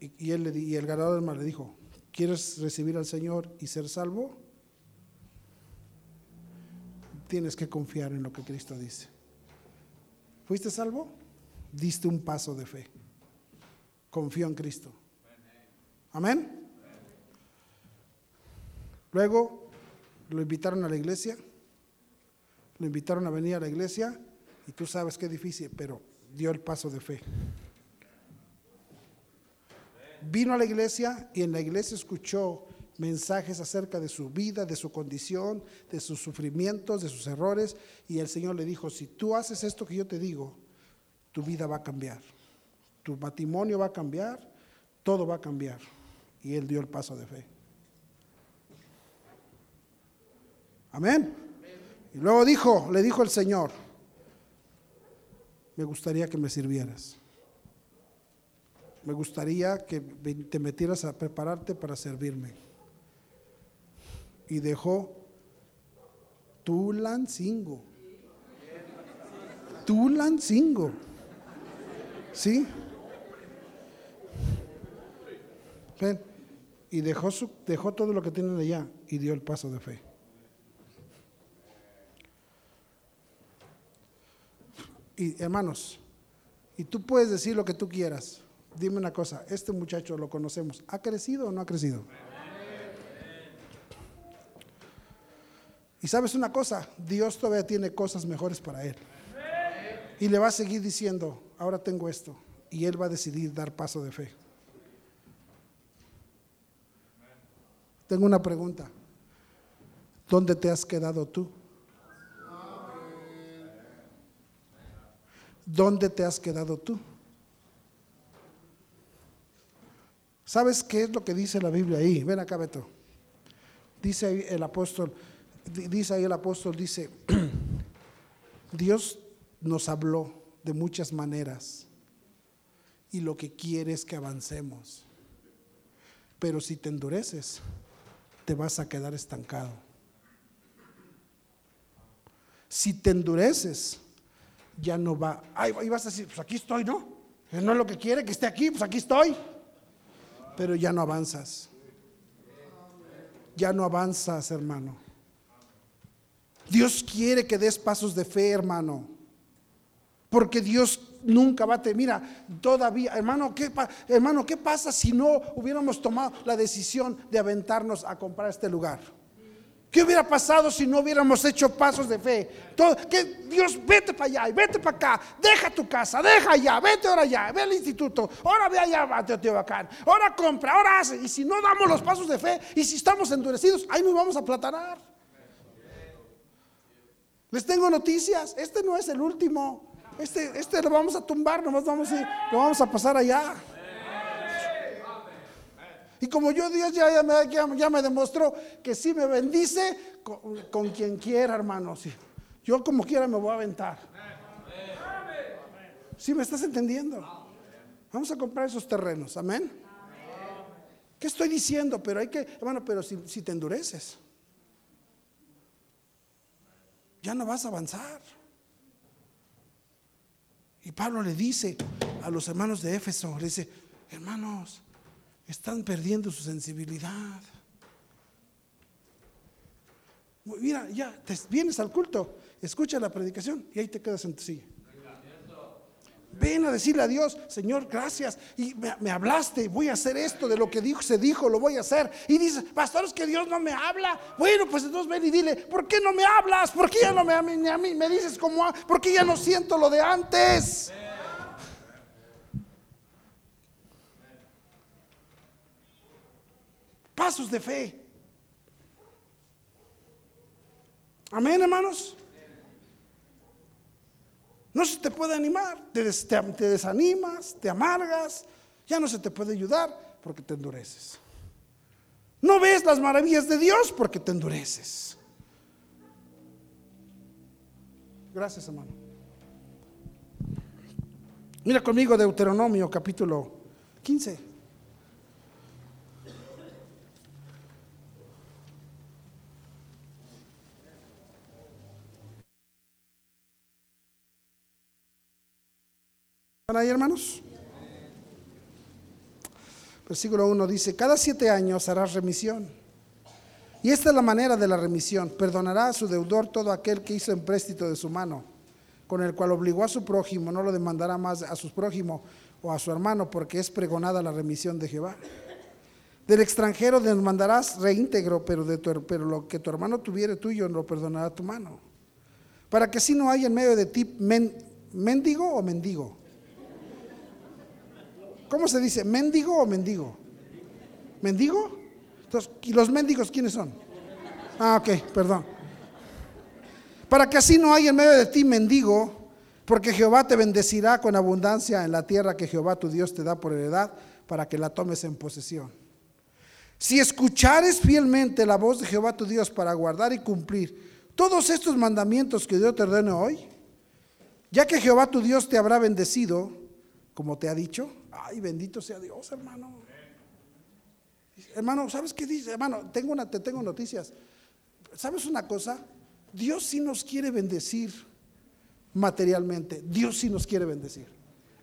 Y, y el ganador de almas le dijo, ¿quieres recibir al Señor y ser salvo? Tienes que confiar en lo que Cristo dice. ¿Fuiste salvo? Diste un paso de fe. Confío en Cristo. Amén. Luego lo invitaron a la iglesia, lo invitaron a venir a la iglesia y tú sabes es difícil, pero dio el paso de fe. Vino a la iglesia y en la iglesia escuchó mensajes acerca de su vida, de su condición, de sus sufrimientos, de sus errores. Y el Señor le dijo, si tú haces esto que yo te digo, tu vida va a cambiar. Tu matrimonio va a cambiar, todo va a cambiar. Y él dio el paso de fe. Amén. Y luego dijo, le dijo el Señor, me gustaría que me sirvieras. Me gustaría que te metieras a prepararte para servirme. Y dejó Tulancingo. Tulancingo. ¿Sí? Ven. Y dejó, su, dejó todo lo que tienen allá y dio el paso de fe. Y hermanos, y tú puedes decir lo que tú quieras. Dime una cosa, este muchacho lo conocemos, ¿ha crecido o no ha crecido? Y sabes una cosa, Dios todavía tiene cosas mejores para él. Y le va a seguir diciendo, ahora tengo esto. Y él va a decidir dar paso de fe. Tengo una pregunta. ¿Dónde te has quedado tú? ¿dónde te has quedado tú? ¿Sabes qué es lo que dice la Biblia ahí? Ven acá, Beto. Dice ahí el apóstol, dice ahí el apóstol, dice, Dios nos habló de muchas maneras y lo que quiere es que avancemos. Pero si te endureces, te vas a quedar estancado. Si te endureces, ya no va, ay, vas a decir, pues aquí estoy, ¿no? No es lo que quiere que esté aquí, pues aquí estoy. Pero ya no avanzas. Ya no avanzas, hermano. Dios quiere que des pasos de fe, hermano. Porque Dios nunca va a te mira, todavía, hermano, ¿qué, hermano, ¿qué pasa si no hubiéramos tomado la decisión de aventarnos a comprar este lugar? ¿Qué hubiera pasado si no hubiéramos hecho pasos de fe? que Dios, vete para allá y vete para acá, deja tu casa, deja allá, vete ahora allá, ve al instituto, ahora ve allá a Teotihuacán, ahora compra, ahora hace. Y si no damos los pasos de fe y si estamos endurecidos, ahí nos vamos a platanar. Les tengo noticias, este no es el último, este, este lo vamos a tumbar, nomás vamos a, lo vamos a pasar allá. Y como yo Dios ya, ya, me, ya, me, demostró que si me bendice con, quien quiera, hermano. Yo como quiera me voy a aventar. ¿Sí me estás entendiendo? Vamos a comprar esos terrenos, amén. ¿Qué estoy diciendo? Pero hay que, hermano, pero si, si te endureces, ya no vas a avanzar. Y Pablo le dice a los hermanos de Éfeso, le dice, hermanos, están perdiendo su sensibilidad. Mira, ya te vienes al culto, escucha la predicación y ahí te quedas en tu. Ven a decirle a Dios, Señor, gracias. Y me, hablaste, voy a hacer esto de lo que dijo, se dijo, lo voy a hacer. Y dices, pastor, es que Dios no me habla. Bueno, pues entonces ven y dile, ¿por qué no me hablas? ¿Por qué ya no me, a mí, a mí me dices como, por qué ya no siento lo de antes? Pasos de fe. Amén, hermanos. No, se te puede animar, te, desanimas, te amargas, ya no se te puede ayudar porque te endureces. No ves las maravillas de Dios porque te endureces. Gracias, hermano. Mira conmigo Deuteronomio capítulo 15. ¿Están ahí, hermanos? Versículo 1 dice, cada siete años harás remisión. Y esta es la manera de la remisión. Perdonará a su deudor todo aquel que hizo empréstito de su mano, con el cual obligó a su prójimo, no lo demandará más a su prójimo o a su hermano, porque es pregonada la remisión de Jehová. Del extranjero demandarás reintegro, pero, de pero lo que tu hermano tuviere tuyo lo perdonará tu mano. Para que así no haya en medio de ti mendigo o mendigo ¿Cómo se dice? ¿Mendigo o mendigo? ¿Mendigo? Entonces, ¿Y los mendigos quiénes son? Ah, ok, perdón. Para que así no haya en medio de ti mendigo, porque Jehová te bendecirá con abundancia en la tierra que Jehová tu Dios te da por heredad, para que la tomes en posesión. Si escuchares fielmente la voz de Jehová tu Dios para guardar y cumplir todos estos mandamientos que Dios te ordena hoy, ya que Jehová tu Dios te habrá bendecido, como te ha dicho, Ay, bendito sea Dios, hermano. Hermano, ¿sabes qué dice? Hermano, tengo una, te tengo noticias. ¿Sabes una cosa? Dios sí nos quiere bendecir materialmente. Dios sí nos quiere bendecir.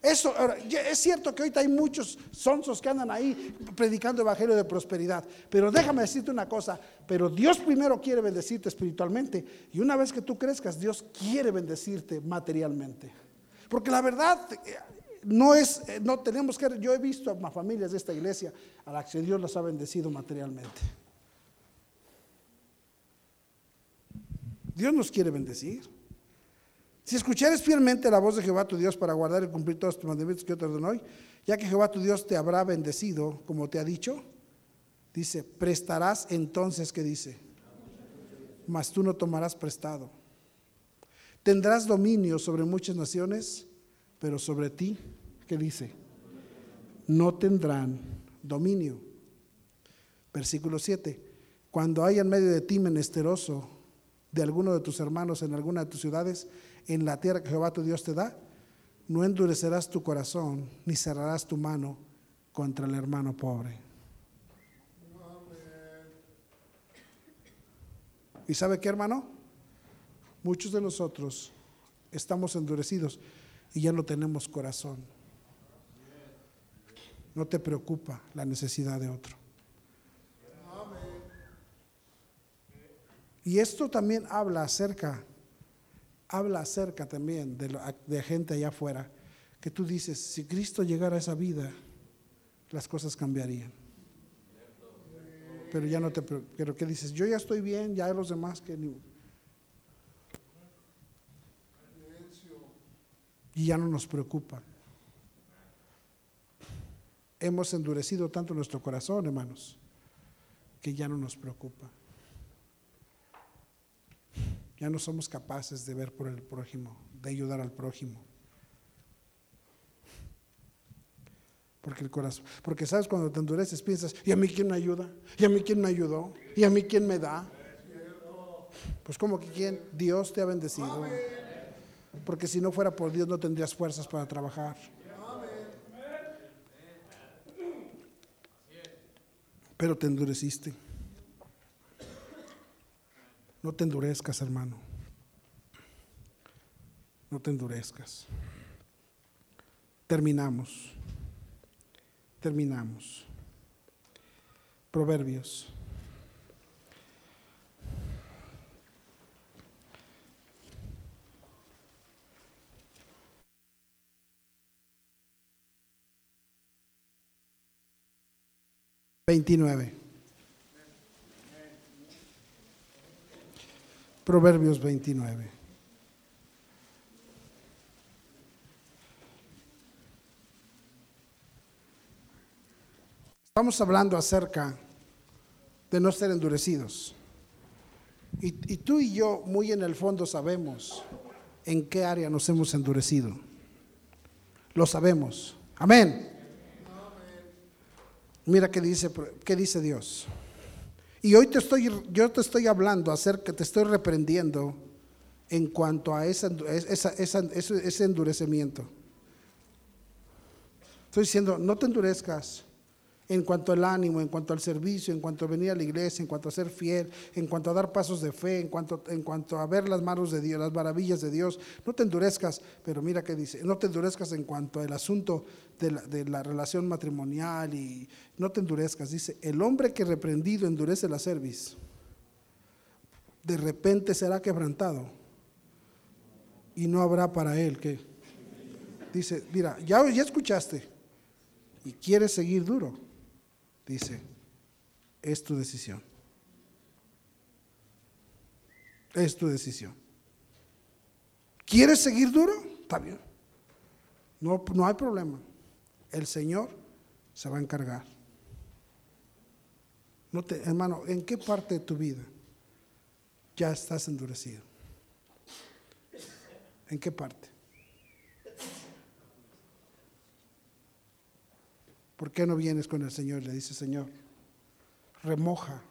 Eso, es cierto que ahorita hay muchos sonsos que andan ahí predicando evangelio de prosperidad, pero déjame decirte una cosa, pero Dios primero quiere bendecirte espiritualmente y una vez que tú crezcas, Dios quiere bendecirte materialmente. Porque la verdad, no es, eh, no tenemos que, yo he visto a familias de esta iglesia a las que Dios las ha bendecido materialmente. Dios nos quiere bendecir. Si escuchares fielmente la voz de Jehová tu Dios para guardar y cumplir todos tus mandamientos que yo te ordeno hoy, ya que Jehová tu Dios te habrá bendecido, como te ha dicho, dice, prestarás entonces, ¿qué dice? Mas tú no tomarás prestado. Tendrás dominio sobre muchas naciones pero sobre ti, ¿qué dice? No tendrán dominio. Versículo 7. Cuando haya en medio de ti menesteroso de alguno de tus hermanos en alguna de tus ciudades, en la tierra que Jehová tu Dios te da, no endurecerás tu corazón ni cerrarás tu mano contra el hermano pobre. ¿Y sabe qué, hermano? Muchos de nosotros estamos endurecidos y ya no tenemos corazón. No te preocupa la necesidad de otro. Y esto también habla acerca, habla acerca también de, de, gente allá afuera, que tú dices, si Cristo llegara a esa vida, las cosas cambiarían. Pero ya no te, pero ¿qué dices? Yo ya estoy bien, ya los demás que ni, y ya no nos preocupa. Hemos endurecido tanto nuestro corazón, hermanos, que ya no nos preocupa. Ya no somos capaces de ver por el prójimo, de ayudar al prójimo. Porque el corazón, porque sabes cuando te endureces piensas, ¿y a mí quién me ayuda? ¿Y a mí quién me ayudó? ¿Y a mí quién me da? Pues como que quién, Dios te ha bendecido porque si no fuera por Dios no tendrías fuerzas para trabajar. Pero te endureciste. No te endurezcas, hermano. No te endurezcas. Terminamos. Terminamos. Proverbios 29. Proverbios 29. Estamos hablando acerca de no ser endurecidos. Y, y, tú y yo muy en el fondo sabemos en qué área nos hemos endurecido. Lo sabemos. Amén. Mira qué dice, qué dice Dios. Y hoy te estoy, yo te estoy hablando acerca, te estoy reprendiendo en cuanto a esa, ese endurecimiento. Estoy diciendo, no te endurezcas en cuanto al ánimo, en cuanto al servicio, en cuanto a venir a la iglesia, en cuanto a ser fiel, en cuanto a dar pasos de fe, en cuanto, en cuanto a ver las manos de Dios, las maravillas de Dios. No te endurezcas, pero mira qué dice, no te endurezcas en cuanto al asunto de la, de la relación matrimonial y no te endurezcas. Dice, el hombre que reprendido endurece la cerviz, de repente será quebrantado y no habrá para él que... Dice, mira, ya, ya escuchaste y quieres seguir duro dice, es tu decisión. Es tu decisión. ¿Quieres seguir duro? Está bien. No, no hay problema. El Señor se va a encargar. No te, hermano, ¿en qué parte de tu vida ya estás endurecido? ¿En qué parte? ¿Por qué no vienes con el Señor? Le dice, Señor, remoja,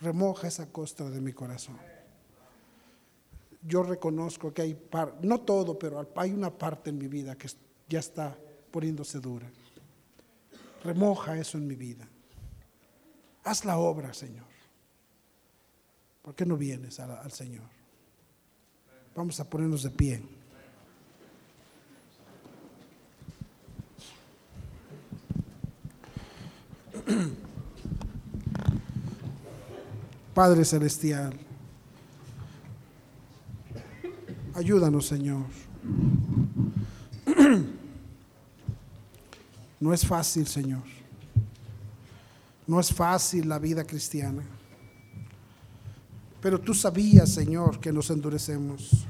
remoja esa costra de mi corazón. Yo reconozco que hay, no todo, pero hay una parte en mi vida que ya está poniéndose dura. Remoja eso en mi vida. Haz la obra, Señor. ¿Por qué no vienes al Señor? Vamos a ponernos de pie. Padre Celestial, ayúdanos Señor. No es fácil, Señor. No es fácil la vida cristiana. Pero tú sabías, Señor, que nos endurecemos.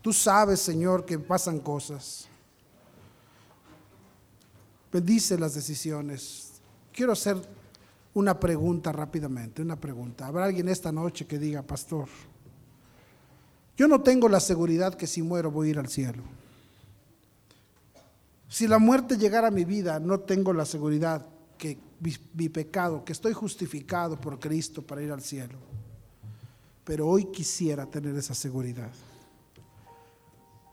Tú sabes, Señor, que pasan cosas. Bendice las decisiones quiero hacer una pregunta rápidamente, una pregunta. ¿Habrá alguien esta noche que diga, pastor, yo no tengo la seguridad que si muero voy a ir al cielo? Si la muerte llegara a mi vida, no tengo la seguridad que mi, pecado, que estoy justificado por Cristo para ir al cielo. Pero hoy quisiera tener esa seguridad.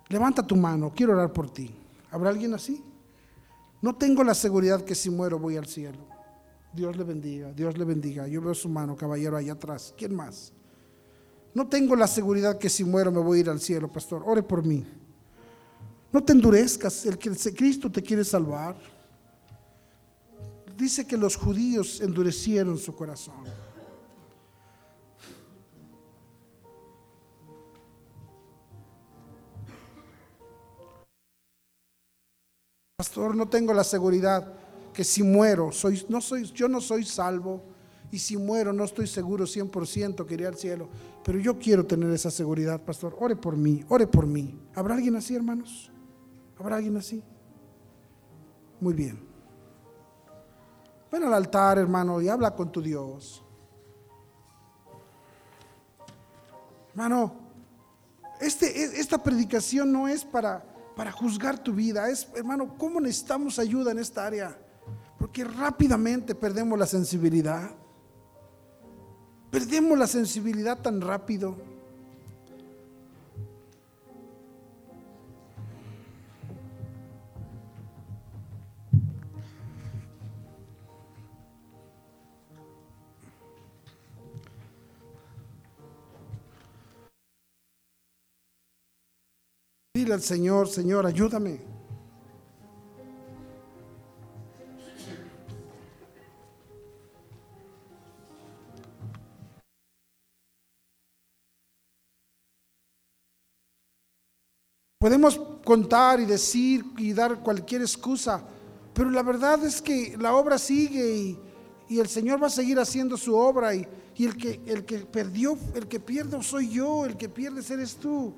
Levanta tu mano, quiero orar por ti. ¿Habrá alguien así? No tengo la seguridad que si muero voy al cielo. Dios le bendiga, Dios le bendiga. Yo veo su mano, caballero, allá atrás. ¿Quién más? No tengo la seguridad que si muero me voy a ir al cielo, pastor. Ore por mí. No te endurezcas, el que Cristo te quiere salvar. Dice que los judíos endurecieron su corazón. Pastor, no tengo la seguridad que si muero, soy, no soy, yo no soy salvo y si muero no estoy seguro 100% que iré al cielo, pero yo quiero tener esa seguridad, pastor. Ore por mí, ore por mí. ¿Habrá alguien así, hermanos? ¿Habrá alguien así? Muy bien. Ven al altar, hermano, y habla con tu Dios. Hermano, este, esta predicación no es para para juzgar tu vida. Es, hermano, ¿cómo necesitamos ayuda en esta área? Porque rápidamente perdemos la sensibilidad. Perdemos la sensibilidad tan rápido. Dile al Señor, Señor, ayúdame. Podemos contar y decir y dar cualquier excusa, pero la verdad es que la obra sigue y, el Señor va a seguir haciendo su obra y, y, el, que, el que perdió, el que pierde soy yo, el que pierde eres tú.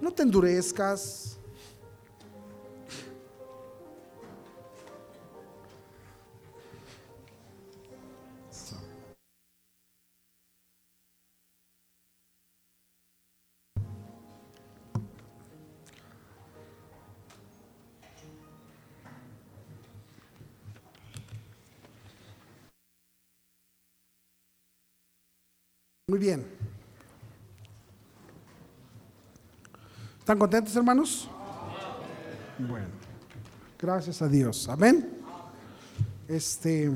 No te endurezcas. Muy bien. ¿Están contentos, hermanos? Bueno, gracias a Dios. Amén. Este.